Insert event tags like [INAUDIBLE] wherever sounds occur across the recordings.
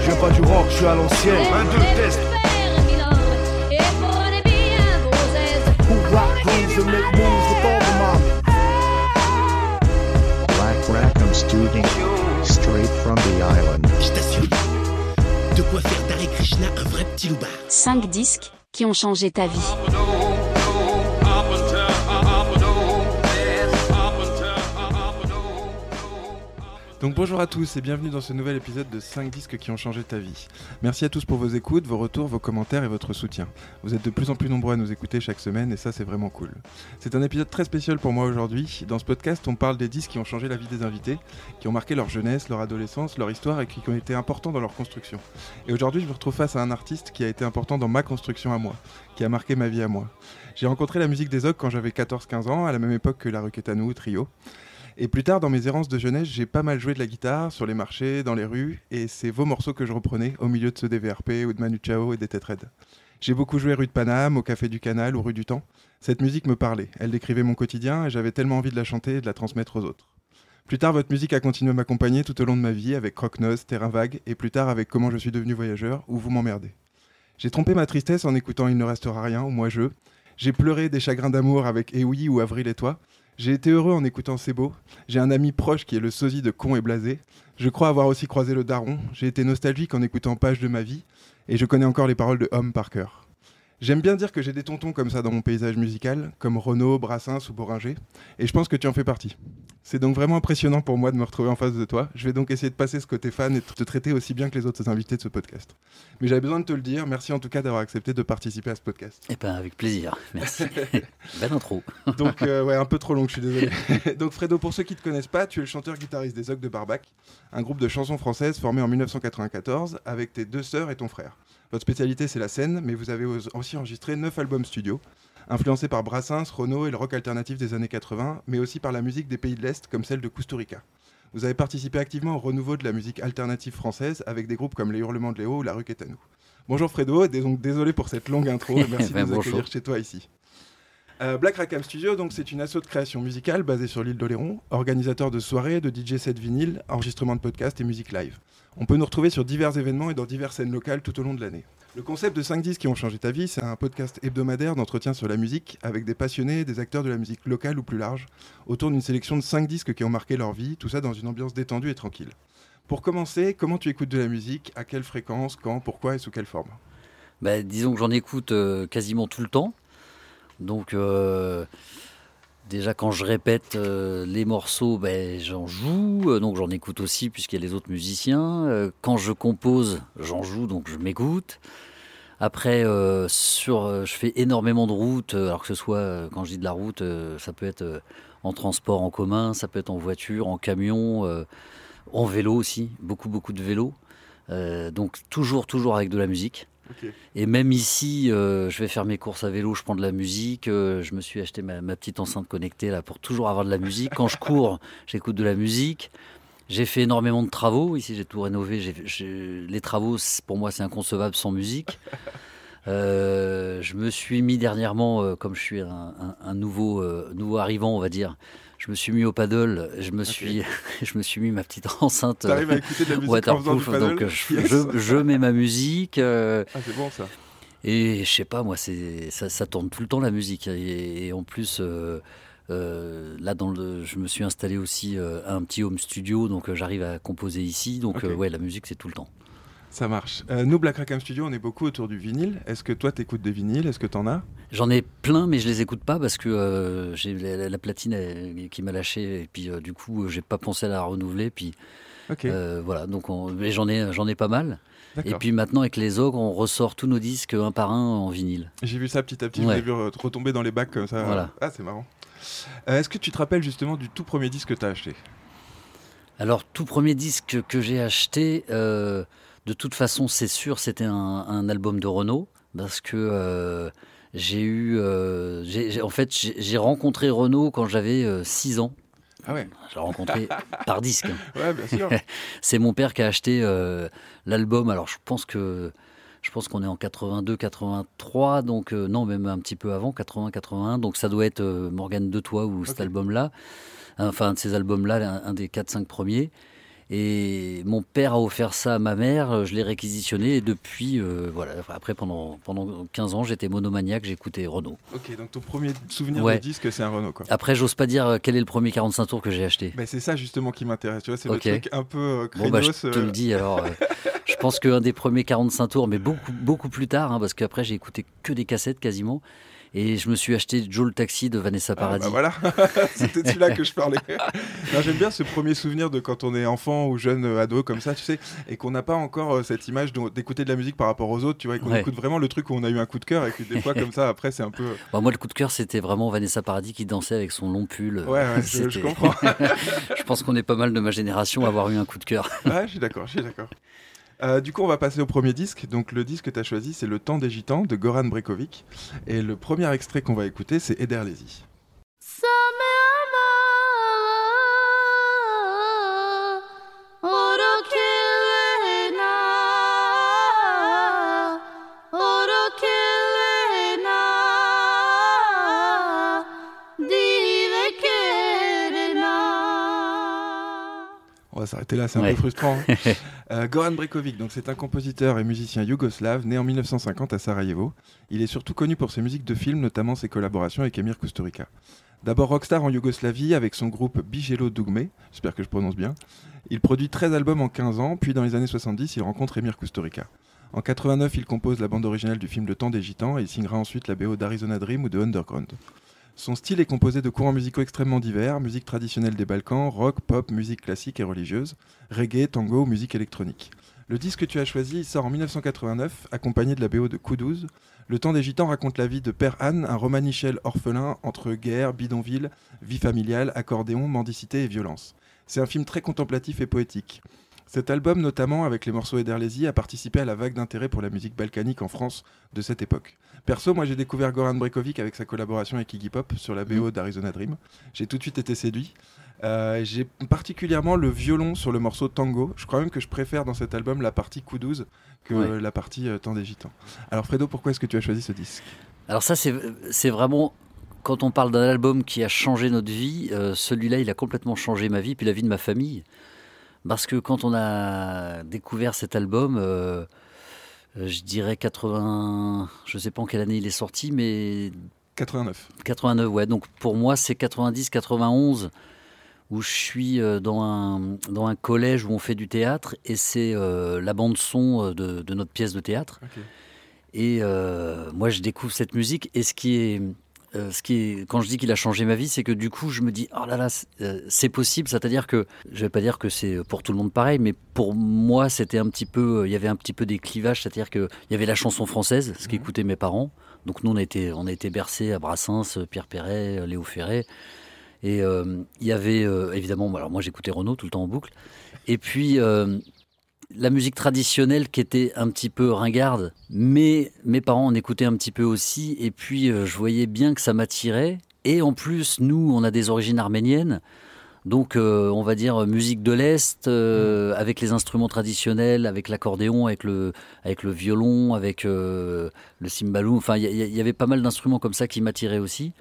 Je viens pas du rock, je suis à l'ancienne. Un, deux, test. Who rock grooves and make moves with all the. Black Rackham Studio, straight from the island. Je t'assure, de quoi faire d'Hare Krishna un vrai petit loupard. 5 disques qui ont changé ta vie. Donc bonjour à tous et bienvenue dans ce nouvel épisode de 5 disques qui ont changé ta vie. Merci à tous pour vos écoutes, vos retours, vos commentaires et votre soutien. Vous êtes de plus en plus nombreux à nous écouter chaque semaine et ça c'est vraiment cool. C'est un épisode très spécial pour moi aujourd'hui. Dans ce podcast on parle des disques qui ont changé la vie des invités, qui ont marqué leur jeunesse, leur adolescence, leur histoire et qui ont été importants dans leur construction. Et aujourd'hui je me retrouve face à un artiste qui a été important dans ma construction à moi, qui a marqué ma vie à moi. J'ai rencontré la musique des Ogres quand j'avais 14-15 ans, à la même époque que la Ruquetanou, Trio. Et plus tard, dans mes errances de jeunesse, j'ai pas mal joué de la guitare sur les marchés, dans les rues, et c'est vos morceaux que je reprenais au milieu de ceux des ou de Manu Chao et des Têtes Raides. J'ai beaucoup joué rue de Paname, au Café du Canal ou rue du Temps. Cette musique me parlait, elle décrivait mon quotidien et j'avais tellement envie de la chanter et de la transmettre aux autres. Plus tard, votre musique a continué à m'accompagner tout au long de ma vie avec Croque-Nose, Terrain Vague et plus tard avec Comment je suis devenu voyageur ou Vous m'emmerdez. J'ai trompé ma tristesse en écoutant Il ne restera rien ou Moi je. J'ai pleuré des chagrins d'amour avec Eh oui ou Avril et toi. J'ai été heureux en écoutant C'est. J'ai un ami proche qui est le sosie de Con et Blasé. Je crois avoir aussi croisé le daron. J'ai été nostalgique en écoutant Page de ma vie. Et je connais encore les paroles de Homme par cœur. J'aime bien dire que j'ai des tontons comme ça dans mon paysage musical, comme Renaud, Brassens ou Boringer, et je pense que tu en fais partie. C'est donc vraiment impressionnant pour moi de me retrouver en face de toi. Je vais donc essayer de passer ce côté fan et de te traiter aussi bien que les autres invités de ce podcast. Mais j'avais besoin de te le dire. Merci en tout cas d'avoir accepté de participer à ce podcast. Eh ben avec plaisir, merci. [LAUGHS] Belle intro. Donc, euh, ouais, un peu trop long, je suis désolé. [LAUGHS] Donc, Fredo, pour ceux qui ne te connaissent pas, tu es le chanteur-guitariste des Ogres de Barbac, un groupe de chansons françaises formé en 1994 avec tes deux sœurs et ton frère. Votre spécialité, c'est la scène, mais vous avez aussi enregistré 9 albums studio, influencés par Brassens, Renaud et le rock alternatif des années 80, mais aussi par la musique des pays de l'Est, comme celle de Kusturica. Vous avez participé activement au renouveau de la musique alternative française avec des groupes comme Les Hurlements de Léo ou La Rue Quétanou. Bonjour Fredo, et donc désolé pour cette longue intro, et [LAUGHS] merci Ben, de nous bonjour. accueillir chez toi ici. Euh, Black Rackham Studio, donc c'est une asso de création musicale basée sur l'île d'Oléron, organisateur de soirées, de DJ set vinyle, enregistrement de podcasts et musique live. On peut nous retrouver sur divers événements et dans diverses scènes locales tout au long de l'année. Le concept de 5 disques qui ont changé ta vie, c'est un podcast hebdomadaire d'entretien sur la musique avec des passionnés, des acteurs de la musique locale ou plus large, autour d'une sélection de 5 disques qui ont marqué leur vie, tout ça dans une ambiance détendue et tranquille. Pour commencer, comment tu écoutes de la musique, à quelle fréquence, quand, pourquoi et sous quelle forme? Bah, disons que j'en écoute euh, quasiment tout le temps. Donc euh, déjà quand je répète euh, les morceaux, ben, j'en joue. Euh, Donc j'en écoute aussi puisqu'il y a les autres musiciens. Euh, quand je compose, j'en joue, donc je m'écoute. Après, sur, je fais énormément de routes. Alors que ce soit, quand je dis de la route, ça peut être en transport en commun, ça peut être en voiture, en camion, en vélo aussi. Beaucoup, beaucoup de vélo. Donc toujours, toujours avec de la musique. Et même ici, euh, je vais faire mes courses à vélo, je prends de la musique. euh, je me suis acheté ma, ma petite enceinte connectée là pour toujours avoir de la musique. Quand je cours, [LAUGHS] j'écoute de la musique. J'ai fait énormément de travaux. Ici, j'ai tout rénové. Les travaux, pour moi, c'est inconcevable sans musique. [LAUGHS] Euh, je me suis mis dernièrement, comme je suis un, un- un nouveau, nouveau arrivant, on va dire, je me suis mis au paddle. Je me suis, [LAUGHS] je me suis mis ma petite enceinte. euh, T'arrives à écouter de la musique en faisant du waterproof, donc je, Yes. je- je mets ma musique. euh, Ah, c'est bon ça. et je sais pas, moi, c'est ça, ça tourne tout le temps la musique. Et, et en plus, euh, euh, là, dans le, je me suis installé aussi euh, un petit home studio, donc j'arrive à composer ici. Donc, ouais, la musique, c'est tout le temps. Ça marche. Euh, nous, Black Rackham Studio, on est beaucoup autour du vinyle. Est-ce que toi, t'écoutes des vinyles? Est-ce que t'en as? J'en ai plein, mais je les écoute pas parce que euh, j'ai la, la- la platine qui m'a lâché. Et puis, euh, du coup, j'ai pas pensé à la renouveler. Puis, voilà, donc j'en ai, j'en ai pas mal. Et puis maintenant, avec les ogres, on ressort tous nos disques un par un en vinyle. J'ai vu ça petit à petit, je Ouais. l'ai vu re- retomber dans les bacs comme ça. Voilà. Ah, c'est marrant. Est-ce que tu te rappelles justement du tout premier disque que t'as acheté? Alors, tout premier disque que j'ai acheté, de toute façon, c'est sûr, c'était un, un album de Renault, parce que euh, j'ai eu, euh, j'ai- j'ai- en fait, j'ai j'ai rencontré Renault quand j'avais 6 ans. Ah ouais Je l'ai rencontré [LAUGHS] par disque. Ouais, bien sûr. [LAUGHS] C'est mon père qui a acheté euh, l'album. Alors, je pense que Je pense qu'on est en 82, 83, donc euh, non, même un petit peu avant, 80, 81. Donc ça doit être euh, Morgane de Toi ou cet album-là. Enfin, un de ces albums-là, un, un des 4-5 premiers. Et mon père a offert ça à ma mère, euh, je l'ai réquisitionné et depuis, euh, voilà, après pendant, pendant 15 ans, j'étais monomaniaque, j'écoutais Renault. Ok, donc ton premier souvenir Ouais. de disque, c'est un Renault, quoi. Après, j'ose pas dire euh, quel est le premier 45 tours que j'ai acheté. Bah, c'est ça justement qui m'intéresse, tu vois, c'est le truc un peu euh, Bon, bah, je craignos, te le dis alors. [LAUGHS] je pense qu'un des premiers 45 tours, mais beaucoup, beaucoup plus tard, hein, parce qu'après j'ai écouté que des cassettes quasiment. Et je me suis acheté Joe le Taxi de Vanessa Ah, Paradis. bah voilà, [LAUGHS] c'était celui-là que je parlais. [LAUGHS] Non, J'aime bien ce premier souvenir de quand on est enfant ou jeune euh, ado comme ça, tu sais, et qu'on n'a pas encore euh, cette image d'écouter de la musique par rapport aux autres, tu vois, et qu'on Ouais. écoute vraiment le truc où on a eu un coup de cœur et que des fois comme ça, après, c'est un peu. [LAUGHS] Bah, moi, le coup de cœur, c'était vraiment Vanessa Paradis qui dansait avec son long pull. Ouais, ouais, je, je comprends. je pense qu'on est pas mal de ma génération à avoir eu un coup de cœur. Ouais, je suis d'accord, je suis d'accord. Euh, du coup, on va passer au premier disque. Donc, le disque que tu choisi, c'est Le Temps des Gitans de Goran Brekovic. Et le premier extrait qu'on va écouter, c'est Ederlezi. On va s'arrêter là, c'est un Ouais. peu frustrant. hein. [LAUGHS] Euh, Goran Brekovic, donc c'est un compositeur et musicien yougoslave né en 1950 à Sarajevo. Il est surtout connu pour ses musiques de films, notamment ses collaborations avec Emir Kusturica. D'abord rockstar en Yougoslavie avec son groupe Bijelo Dugme, j'espère que je prononce bien. Il produit 13 albums en 15 ans, puis dans les années 70, il rencontre Emir Kusturica. En 89, il compose la bande originale du film Le Temps des Gitans et il signera ensuite la BO d'Arizona Dream ou de Underground. Son style est composé de courants musicaux extrêmement divers, musique traditionnelle des Balkans, rock, pop, musique classique et religieuse, reggae, tango musique électronique. Le disque que tu as choisi sort en 1989, accompagné de la BO de Kuduz. Le temps des gitans raconte la vie de Père Anne, un romanichel orphelin entre guerre, bidonville, vie familiale, accordéon, mendicité et violence. C'est un film très contemplatif et poétique. Cet album, notamment avec les morceaux Ederlezi, a participé à la vague d'intérêt pour la musique balkanique en France de cette époque. Perso, moi j'ai découvert Goran Brekovic avec sa collaboration avec Iggy Pop sur la BO d'Arizona Dream. J'ai tout de suite été séduit. Euh, j'ai particulièrement le violon sur le morceau Tango. Je crois même que je préfère dans cet album la partie coup 12 que Ouais. la partie euh, Temps des Gitans. Alors Fredo, pourquoi est-ce que tu as choisi ce disque? Alors ça, c'est c'est vraiment, quand on parle d'un album qui a changé notre vie, euh, celui-là, il a complètement changé ma vie, puis la vie de ma famille. Parce que quand on a découvert cet album, euh, je dirais 80, je sais pas en quelle année il est sorti, mais 89. 89, ouais. Donc pour moi, c'est 90, 91 où je suis euh, dans un, dans un collège où on fait du théâtre et c'est euh, la bande son de, de notre pièce de théâtre. Et euh, moi, je découvre cette musique. Et ce qui est, euh, ce qui est, quand je dis qu'il a changé ma vie, c'est que du coup, je me dis, oh là là, c'est euh, c'est possible. C'est-à-dire que, je vais pas dire que c'est pour tout le monde pareil, mais pour moi, c'était un petit peu, il y avait un petit peu des clivages. C'est-à-dire que il y avait la chanson française, ce qu'écoutaient mes parents. Donc nous, on a été, on a été bercés à Brassens, Pierre Perret, Léo Ferré. Et euh, il y avait euh, évidemment, alors moi j'écoutais Renaud tout le temps en boucle. Et puis euh, la musique traditionnelle qui était un petit peu ringarde, mais mes parents en écoutaient un petit peu aussi. Et puis euh, je voyais bien que ça m'attirait. Et en plus, nous, on a des origines arméniennes. Donc, euh, on va dire musique de l'Est, euh, avec les instruments traditionnels, avec l'accordéon, avec le, avec le violon, avec euh, le cymbalou. Enfin, il y, y- y avait pas mal d'instruments comme ça qui m'attiraient aussi.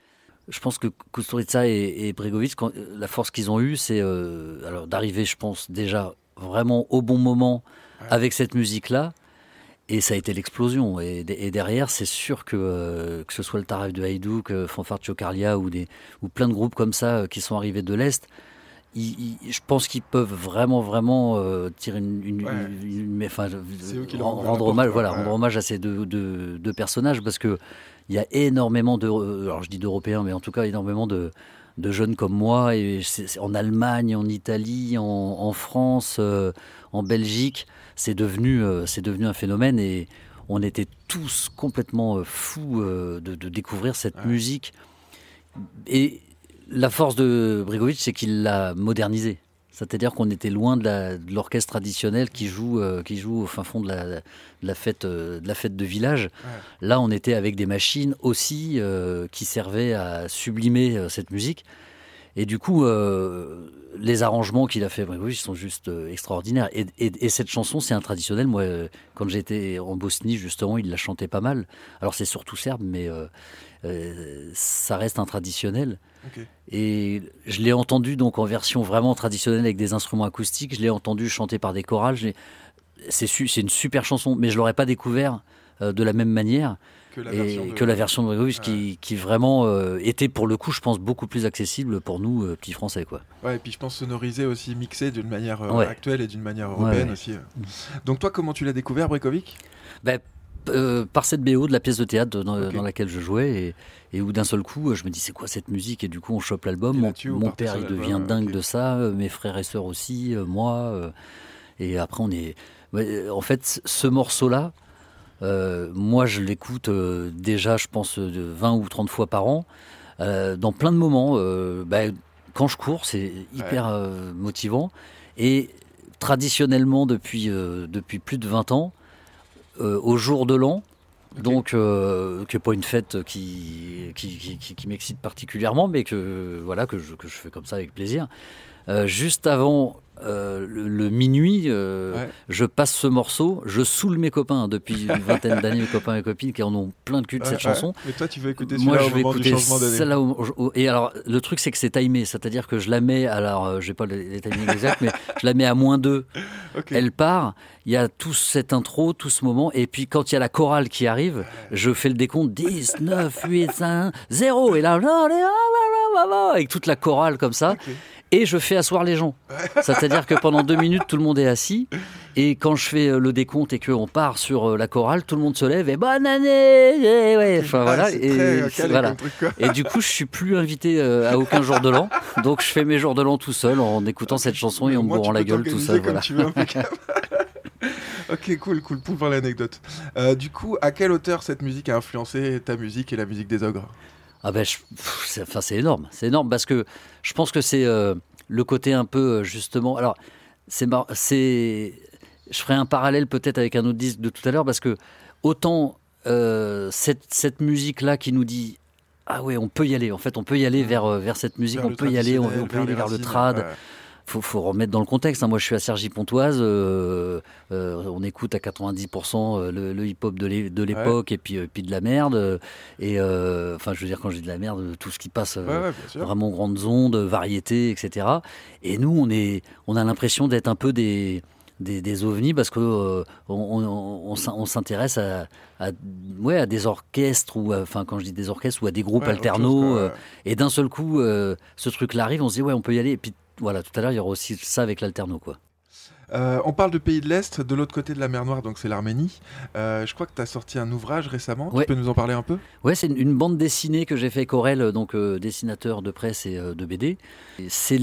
Je pense que Kusturica et, et Bregovic, quand- la force qu'ils ont eue, c'est euh, alors d'arriver, je pense, déjà vraiment au bon moment avec cette musique-là. Et ça a été l'explosion. Et, de- et derrière, c'est sûr que, euh, que ce soit le Tarif de Haïdou, que Fanfare Chocarlia ou, des, ou plein de groupes comme ça euh, qui sont arrivés de l'Est, ils- ils- je pense qu'ils peuvent vraiment, vraiment euh, tirer une. une- Ouais. une- une- mais, enfin, rendre, hommage, voilà, Ouais. rendre hommage à ces deux, deux- deux personnages parce que il y a énormément de. Alors je dis d'Européens, mais en tout cas énormément de, de jeunes comme moi, et en Allemagne, en Italie, en, en France, euh, en Belgique, c'est devenu, euh, c'est devenu un phénomène et on était tous complètement euh, fous de, de découvrir cette Ouais. musique. Et la force de Brigovic, c'est qu'il l'a modernisé. C'est-à-dire qu'on était loin de l'orchestre traditionnel qui joue, euh, qui joue au fin fond de la, de la fête, euh, de la fête de village. Là, on était avec des machines aussi euh, qui servaient à sublimer cette musique. Et du coup, les arrangements qu'il a fait, oui, ils sont juste extraordinaires. Et, et- et cette chanson, c'est un traditionnel. Moi, quand j'étais en Bosnie, justement, il la chantait pas mal. Alors, c'est surtout serbe, mais ça reste un traditionnel. Et je l'ai entendu donc en version vraiment traditionnelle avec des instruments acoustiques. Je l'ai entendu chanter par des chorales. C'est su- une super chanson, mais je l'aurais pas découvert euh, de la même manière Que la et version de- que la version de Grégory, qui, qui vraiment euh, était pour le coup, je pense, beaucoup plus accessible pour nous, euh, petits Français. Quoi. Ouais, et puis je pense sonorisé aussi, mixé d'une manière euh, Ouais. actuelle et d'une manière européenne ouais. aussi. euh. Donc toi, comment tu l'as découvert, Brekovic? Ben, euh, par cette BO de la pièce de théâtre dans, laquelle je jouais et, et où d'un seul coup euh, je me dis c'est quoi cette musique? Et du coup on chope l'album. Mon, père il devient dingue de ça euh, mes frères et sœurs aussi moi et après on est en fait ce morceau là moi je l'écoute euh, déjà je pense de 20 ou 30 fois par an dans plein de moments ben, quand je cours c'est hyper motivant. Et traditionnellement depuis, depuis plus de 20 ans au jour de l'an donc, euh, qui n'est pas une fête qui, qui, qui- qui- qui m'excite particulièrement, mais que, voilà, que, je, que je fais comme ça avec plaisir. Euh, juste avant euh, le, le minuit, euh, Ouais. je passe ce morceau, je saoule mes copains depuis [LAUGHS] une vingtaine d'années, mes copains et copines qui en ont plein de cul de cette Ouais, chanson. Mais toi, tu veux écouter Moi, je vais écouter celle-là. Et alors, le truc, c'est que c'est timé, c'est-à-dire que je la mets, alors, euh, j'ai pas les, timings [LAUGHS] exacts, mais je la mets à moins 2 Ok. elle part, il y a tout cette intro, tout ce moment, et puis quand il y a la chorale qui arrive, je fais le décompte 10, 9, 8, 5, 0, et là, avec toute la chorale comme ça. Et je fais asseoir les gens. C'est-à-dire que pendant deux minutes, tout le monde est assis, et quand je fais euh, le décompte et qu'on part sur euh, la chorale, tout le monde se lève et bonne année et ouais, enfin Ah, voilà. Et, euh, voilà. Et du coup, je suis plus invité à aucun jour de l'an. Donc, je fais mes jours de l'an tout seul en écoutant cette chanson et en me bourrant la gueule tout seul. Voilà. tu veux, impeccable. [LAUGHS] ok, cool, cool, pour l'anecdote. Euh, du coup, à quelle hauteur cette musique a influencé ta musique et la musique des ogres? Ah ben, je- enfin, c'est énorme, c'est énorme parce que je pense que c'est euh, le côté un peu euh, justement. Alors, c'est, mar- c'est, je ferai un parallèle peut-être avec un autre disque de tout à l'heure parce que autant euh, cette, cette musique-là qui nous dit ah ouais, on peut y aller. En fait, on peut y aller vers vers cette musique, Vers on peut y aller, on, peut y aller vers le trad. ouais. Faut, faut remettre dans le contexte. hein. Moi, je suis à Cergy-Pontoise. euh, euh, on écoute à 90% euh, le, le hip-hop de l'é- de l'époque et puis, puis de la merde. Et enfin, je veux dire, quand je dis de la merde, tout ce qui passe. Ouais, ouais. Vraiment grandes ondes, variétés, etc. Et nous, on, est, on a l'impression d'être un peu des, des, des ovnis parce que euh, on, on- on s'in- on s'intéresse à, à, ouais, à des orchestres ou à- enfin quand je dis des orchestres ou à des groupes Ouais, chose, euh, ouais. et d'un seul coup, euh, ce truc-là arrive, on se dit ouais, on peut y aller. Et puis voilà, tout à l'heure, il y aura aussi ça avec l'alterno, quoi. Euh, on parle de pays de l'Est, de l'autre côté de la mer Noire, donc c'est l'Arménie. Euh, je crois que tu as sorti un ouvrage récemment. Ouais. Tu peux nous en parler un peu? Ouais, c'est une, une bande dessinée que j'ai fait avec Aurel, donc euh, dessinateur de presse et euh, de BD. C'est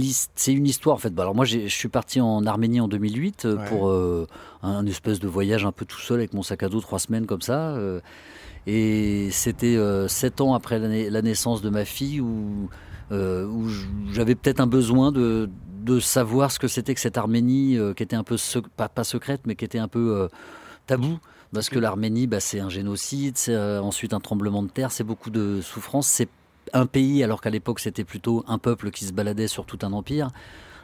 une histoire en fait. Bah, alors moi, je suis parti en Arménie en 2008 euh, Ouais. pour euh, un espèce de voyage un peu tout seul avec mon sac à dos, trois semaines comme ça. euh, et c'était euh, sept ans après la, na- la naissance de ma fille où, euh, où j- j'avais peut-être un besoin de, de savoir ce que c'était que cette Arménie euh, qui était un peu, sec- pas, pas secrète, mais qui était un peu euh, tabou. Parce que l'Arménie, bah, c'est un génocide, c'est euh, ensuite un tremblement de terre, c'est beaucoup de souffrance. C'est un pays, alors qu'à l'époque, c'était plutôt un peuple qui se baladait sur tout un empire.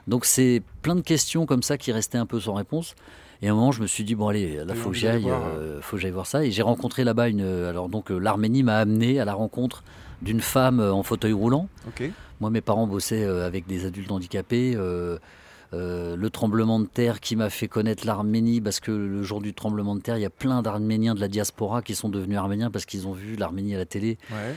Donc, c'est plein de questions comme ça qui restaient un peu sans réponse. Et à un moment, je me suis dit, bon, allez, là, faut que euh, faut que j'aille voir ça. Et j'ai rencontré là-bas une. Alors, donc, euh, l'Arménie m'a amené à la rencontre d'une femme euh, en fauteuil roulant. Moi, mes parents bossaient euh, avec des adultes handicapés. euh, euh, le tremblement de terre qui m'a fait connaître l'Arménie, parce que le jour du tremblement de terre, il y a plein d'Arméniens de la diaspora qui sont devenus arméniens parce qu'ils ont vu l'Arménie à la télé. Ouais.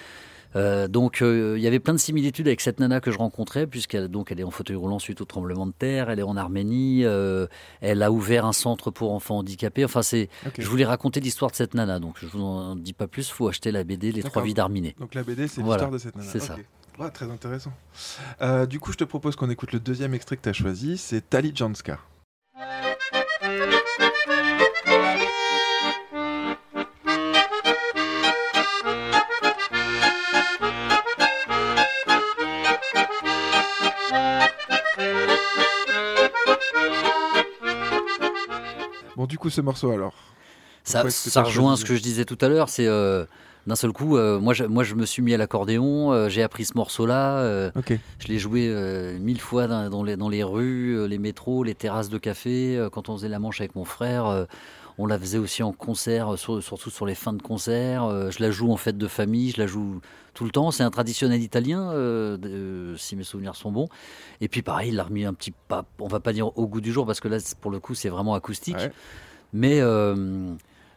Euh, donc euh, il y avait plein de similitudes avec cette nana que je rencontrais, puisqu'elle donc elle est en fauteuil roulant suite au tremblement de terre, elle est en Arménie, euh, elle a ouvert un centre pour enfants handicapés. Enfin, c'est, je voulais raconter l'histoire de cette nana, donc je vous en dis pas plus. Faut acheter la BD Les. Trois vies d'Arminé. Donc la BD, c'est Voilà, l'histoire de cette nana. c'est ça. Ouais, très intéressant. Du coup, je te propose qu'on écoute le deuxième extrait que tu as choisi, c'est Tali Janska. Bon, du coup, ce morceau alors Ça, ça rejoint ce que je disais tout à l'heure. C'est euh, d'un seul coup, euh, moi, je, moi, je me suis mis à l'accordéon, euh, j'ai appris ce morceau-là, euh, je l'ai joué mille fois dans, dans les, dans les rues, les métros, les terrasses de café, quand on faisait la manche avec mon frère. on la faisait aussi en concert, sur- surtout sur les fins de concert. je la joue en fête de famille, je la joue tout le temps. C'est un traditionnel italien, si mes souvenirs sont bons. Et puis pareil, il l'a remis un petit pas, on va pas dire au goût du jour, parce que là, pour le coup, c'est vraiment acoustique. Ouais. Mais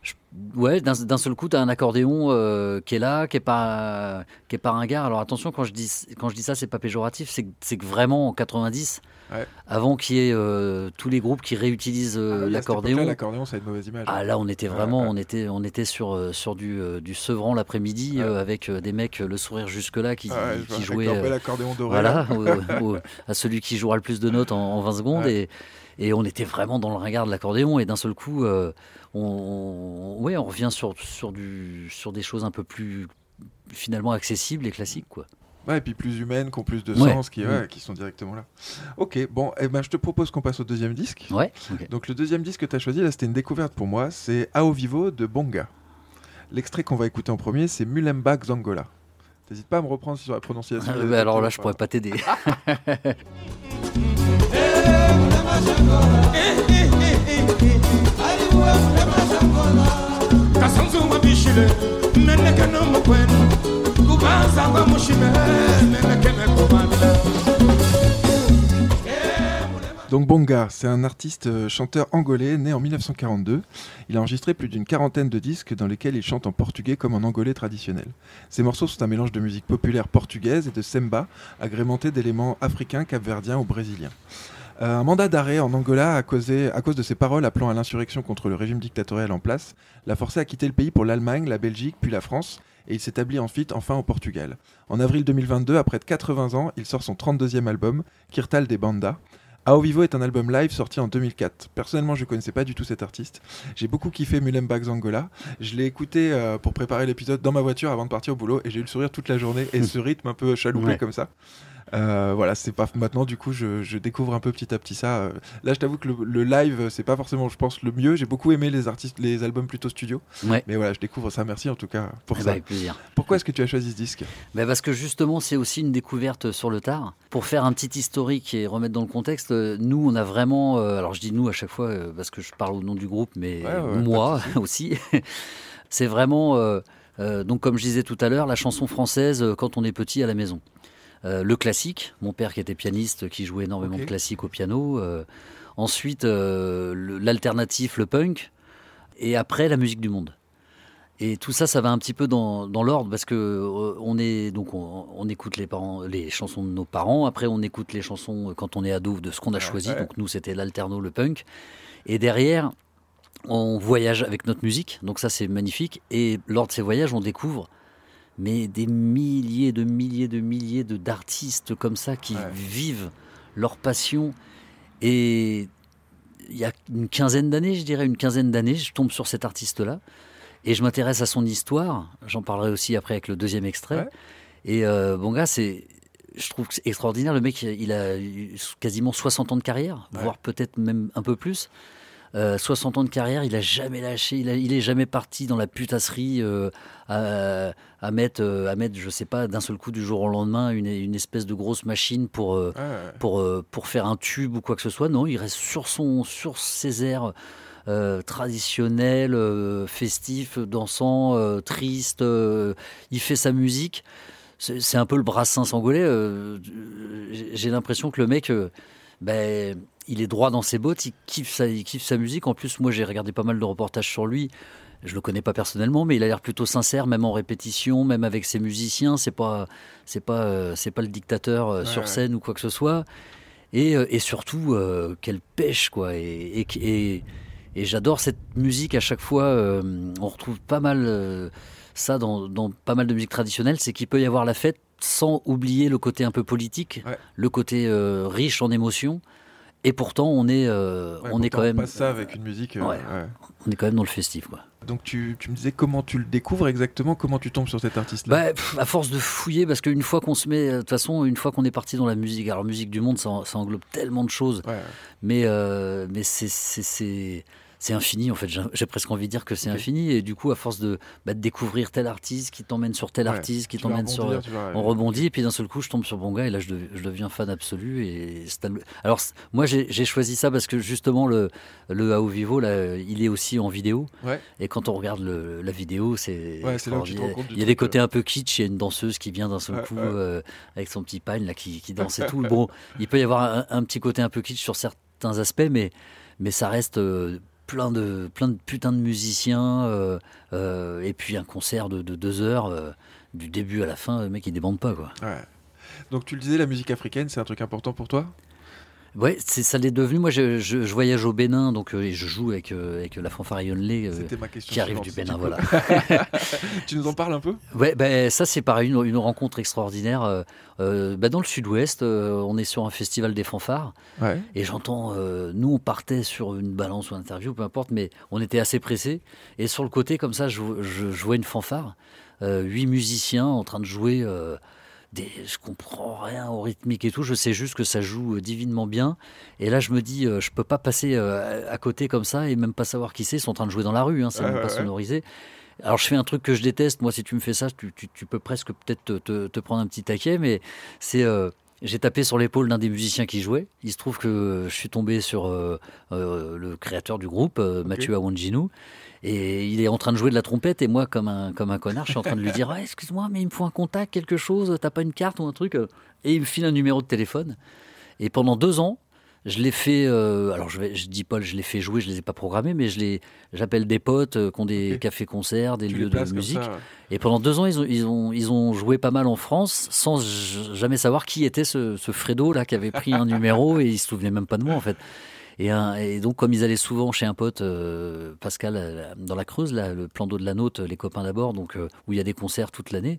je- ouais, d'un seul coup, tu as un accordéon euh, qui est là, qui est pas, qui est pas ringard. Alors attention, quand je dis, quand je dis ça, c'est pas péjoratif, c'est que- vraiment en 90, Ouais. avant qu'il y ait euh, tous les groupes qui réutilisent euh, Ah l'accordéon. L'accordéon, ça a une mauvaise image. Ah là, on était vraiment, ouais. on était, on était sur euh, sur du du Sevran l'après-midi avec des mecs le sourire jusque là qui, Ah qui jouaient. Avec leur bel accordéon doré. là. voilà, au- au- à celui qui jouera le plus de notes en, en 20 secondes. Et, et on était vraiment dans le regard de l'accordéon. Et d'un seul coup, euh, on, on- ouais, on revient sur, sur, du, sur des choses un peu plus finalement accessibles et classiques. Quoi. Ouais, et puis plus humaines, qui ont plus de Ouais. sens, qui, ouais, Mm. qui sont directement là. Ok, bon, eh ben, je te propose qu'on passe au deuxième disque. Ouais. Donc le deuxième disque que tu as choisi, là, c'était une découverte pour moi, c'est Ao Vivo de Bonga. L'extrait qu'on va écouter en premier, c'est Mulembag Zangola. T'hésites pas à me reprendre sur la prononciation. Des bah, alors là, je pourrais pas t'aider. [LAUGHS] Donc Bonga, c'est un artiste euh, chanteur angolais né en 1942. Il a enregistré plus d'une quarantaine de disques dans lesquels il chante en portugais comme en angolais traditionnel. Ses morceaux sont un mélange de musique populaire portugaise et de semba, agrémenté d'éléments africains, capverdiens ou brésiliens. Euh, un mandat d'arrêt en Angola a causé, à cause de ses paroles appelant à l'insurrection contre le régime dictatorial en place, l'a forcé à quitter le pays pour l'Allemagne, la Belgique, puis la France, et il s'établit ensuite enfin au Portugal. En avril 2022, après 80 ans, il sort son 32e album, Kirtal des Banda. Ao Vivo est un album live sorti en 2004. Personnellement, je ne connaissais pas du tout cet artiste. J'ai beaucoup kiffé Mulembag Zangola. Je l'ai écouté euh, pour préparer l'épisode dans ma voiture avant de partir au boulot et j'ai eu le sourire toute la journée et ce rythme un peu chaloupé Ouais. comme ça. Euh, voilà, c'est pas maintenant du coup je, je découvre un peu petit à petit ça. Euh, Là, je t'avoue que le, le live c'est pas forcément, je pense, le mieux. J'ai beaucoup aimé les artistes, les albums plutôt studio. Ouais. Mais voilà, je découvre ça. Merci en tout cas pour Eh ben, ça. avec plaisir. Pourquoi est-ce que tu as choisi ce disque? Ben parce que justement, c'est aussi une découverte sur le tard. Pour faire un petit historique et remettre dans le contexte, euh, nous, on a vraiment. euh, alors, je dis nous à chaque fois euh, parce que je parle au nom du groupe, mais Ouais, ouais, moi [LAUGHS] aussi. c'est vraiment. euh, euh, donc, comme je disais tout à l'heure, la chanson française euh, quand on est petit à la maison. Euh, le classique, mon père qui était pianiste, qui jouait énormément de classique au piano. euh, ensuite, euh, le- l'alternatif, le punk. Et après, la musique du monde. Et tout ça, ça va un petit peu dans, dans l'ordre parce que euh, on est donc on, on écoute les parents, les chansons de nos parents. Après, on écoute les chansons quand on est ado de ce qu'on a Ouais, choisi. Donc nous, c'était l'alterno, le punk. Et derrière, on voyage avec notre musique. Donc ça, c'est magnifique. Et lors de ces voyages, on découvre mais des milliers de milliers de milliers d'artistes comme ça qui Ouais. vivent leur passion. Et il y a une quinzaine d'années, je dirais une quinzaine d'années, je tombe sur cet artiste-là et je m'intéresse à son histoire. J'en parlerai aussi après avec le deuxième extrait. Ouais. Et euh, bon gars, c'est, je trouve que c'est extraordinaire. Le mec, il a quasiment 60 ans de carrière, Ouais. voire peut-être même un peu plus. Euh, 60 ans de carrière, il a jamais lâché, il, a- il est jamais parti dans la putasserie euh, à, à mettre, euh, à mettre, je sais pas, d'un seul coup du jour au lendemain, une, une espèce de grosse machine pour, euh, Ouais, pour, euh, pour faire un tube ou quoi que ce soit. Non, il reste sur, son, sur ses airs euh, traditionnels, festifs, dansants, tristes. il fait sa musique. C'est un peu le brassens angolais. j'ai- l'impression que le mec, ben, il est droit dans ses bottes, il kiffe, sa, il kiffe sa musique. En plus, moi, j'ai regardé pas mal de reportages sur lui. Je le connais pas personnellement, mais il a l'air plutôt sincère, même en répétition, même avec ses musiciens. C'est pas, c'est pas, euh, c'est pas le dictateur euh, Ouais, sur ouais. scène ou quoi que ce soit. Et, euh, et surtout, euh, quelle pêche, quoi. Et, et, et- et j'adore cette musique à chaque fois. euh, on retrouve pas mal euh, ça dans, dans pas mal de musique traditionnelle, c'est qu'il peut y avoir la fête sans oublier le côté un peu politique, Ouais. le côté riche en émotions. Et pourtant, on est, euh, Ouais, on est quand même, passe ça avec une musique. euh, Ouais. ouais. on est quand même dans le festif, quoi. Donc tu, tu me disais comment tu le découvres exactement, comment tu tombes sur cet artiste-là? Bah, à force de fouiller, parce qu'une fois qu'on se met, de toute façon, une fois qu'on est parti dans la musique, alors musique du monde, ça, ça englobe tellement de choses, mais, euh, mais c'est, c'est, infini en fait. J'ai presque envie de dire que c'est infini. Et du coup, à force de, bah, de découvrir tel artiste qui t'emmène sur tel Ouais, artiste, qui t'emmène sur. vas- On rebondit. Et puis d'un seul coup je tombe sur Bonga et là je, dev- je deviens fan absolu. Et alors moi j'ai choisi ça parce que justement le le AO Vivo là il est aussi en vidéo. Ouais. et quand on regarde le- la vidéo c'est Ouais, il y a des côtés un peu kitsch. Il y a une danseuse qui vient d'un seul coup euh, avec son petit pagne là qui, qui danse et [LAUGHS] tout. Bon il peut y avoir un, un petit côté un peu kitsch sur certains aspects mais mais ça reste euh, plein de plein de putains de musiciens euh, euh, et puis un concert de, de deux heures euh, du début à la fin le mec il débande pas quoi. Donc tu le disais, la musique africaine, c'est un truc important pour toi? Ouais, c'est ça l'est devenu. Moi, je, je- je voyage au Bénin, donc euh, et je joue avec, euh, avec la fanfare Yonlé euh, qui arrive du Bénin. Voilà. [LAUGHS] [LAUGHS] tu nous en parles un peu? Ouais, ben ça c'est pareil, une, une rencontre extraordinaire. euh, bah, dans le Sud-Ouest, on est sur un festival des fanfares Ouais. et j'entends. nous, on partait sur une balance ou une interview, peu importe, mais on était assez pressés. Et sur le côté, comme ça, je, je, vois une fanfare, huit musiciens en train de jouer. Des, je comprends rien au rythmique et tout. Je sais juste que ça joue euh, divinement bien. Et là, je me dis, euh, je peux pas passer euh, à côté comme ça et même pas savoir qui c'est. Ils sont en train de jouer dans la rue, hein, c'est Ouais, même ouais, pas ouais. sonorisé. Alors, je fais un truc que je déteste. Moi, si tu me fais ça, tu, tu- tu peux presque peut-être te, te- te prendre un petit taquet, mais c'est. euh, j'ai tapé sur l'épaule d'un des musiciens qui jouait. Il se trouve que je suis tombé sur euh, euh, le créateur du groupe, Mathieu Awanjinou. Et il est en train de jouer de la trompette et moi, comme un, comme un connard, je suis en train de lui dire Ah, Excuse-moi, mais il me faut un contact, quelque chose, t'as pas une carte ou un truc Et il me file un numéro de téléphone. Et pendant deux ans, je l'ai fait. euh, alors, je, vais, je dis pas, je l'ai fait jouer, je les ai pas programmés, mais je les, j'appelle des potes euh, qui ont des cafés-concerts, des Tu lieux de musique. ça. Et pendant deux ans, ils ont, ils ont, ils ont joué pas mal en France sans jamais savoir qui était ce, ce Fredo là qui avait pris un numéro et ils se souvenaient même pas de moi en fait. Et, un- et donc comme ils allaient souvent chez un pote, euh, Pascal, euh, dans la Creuse, là, le plan d'eau de la Nôtre, les copains d'abord, donc euh, où il y a des concerts toute l'année.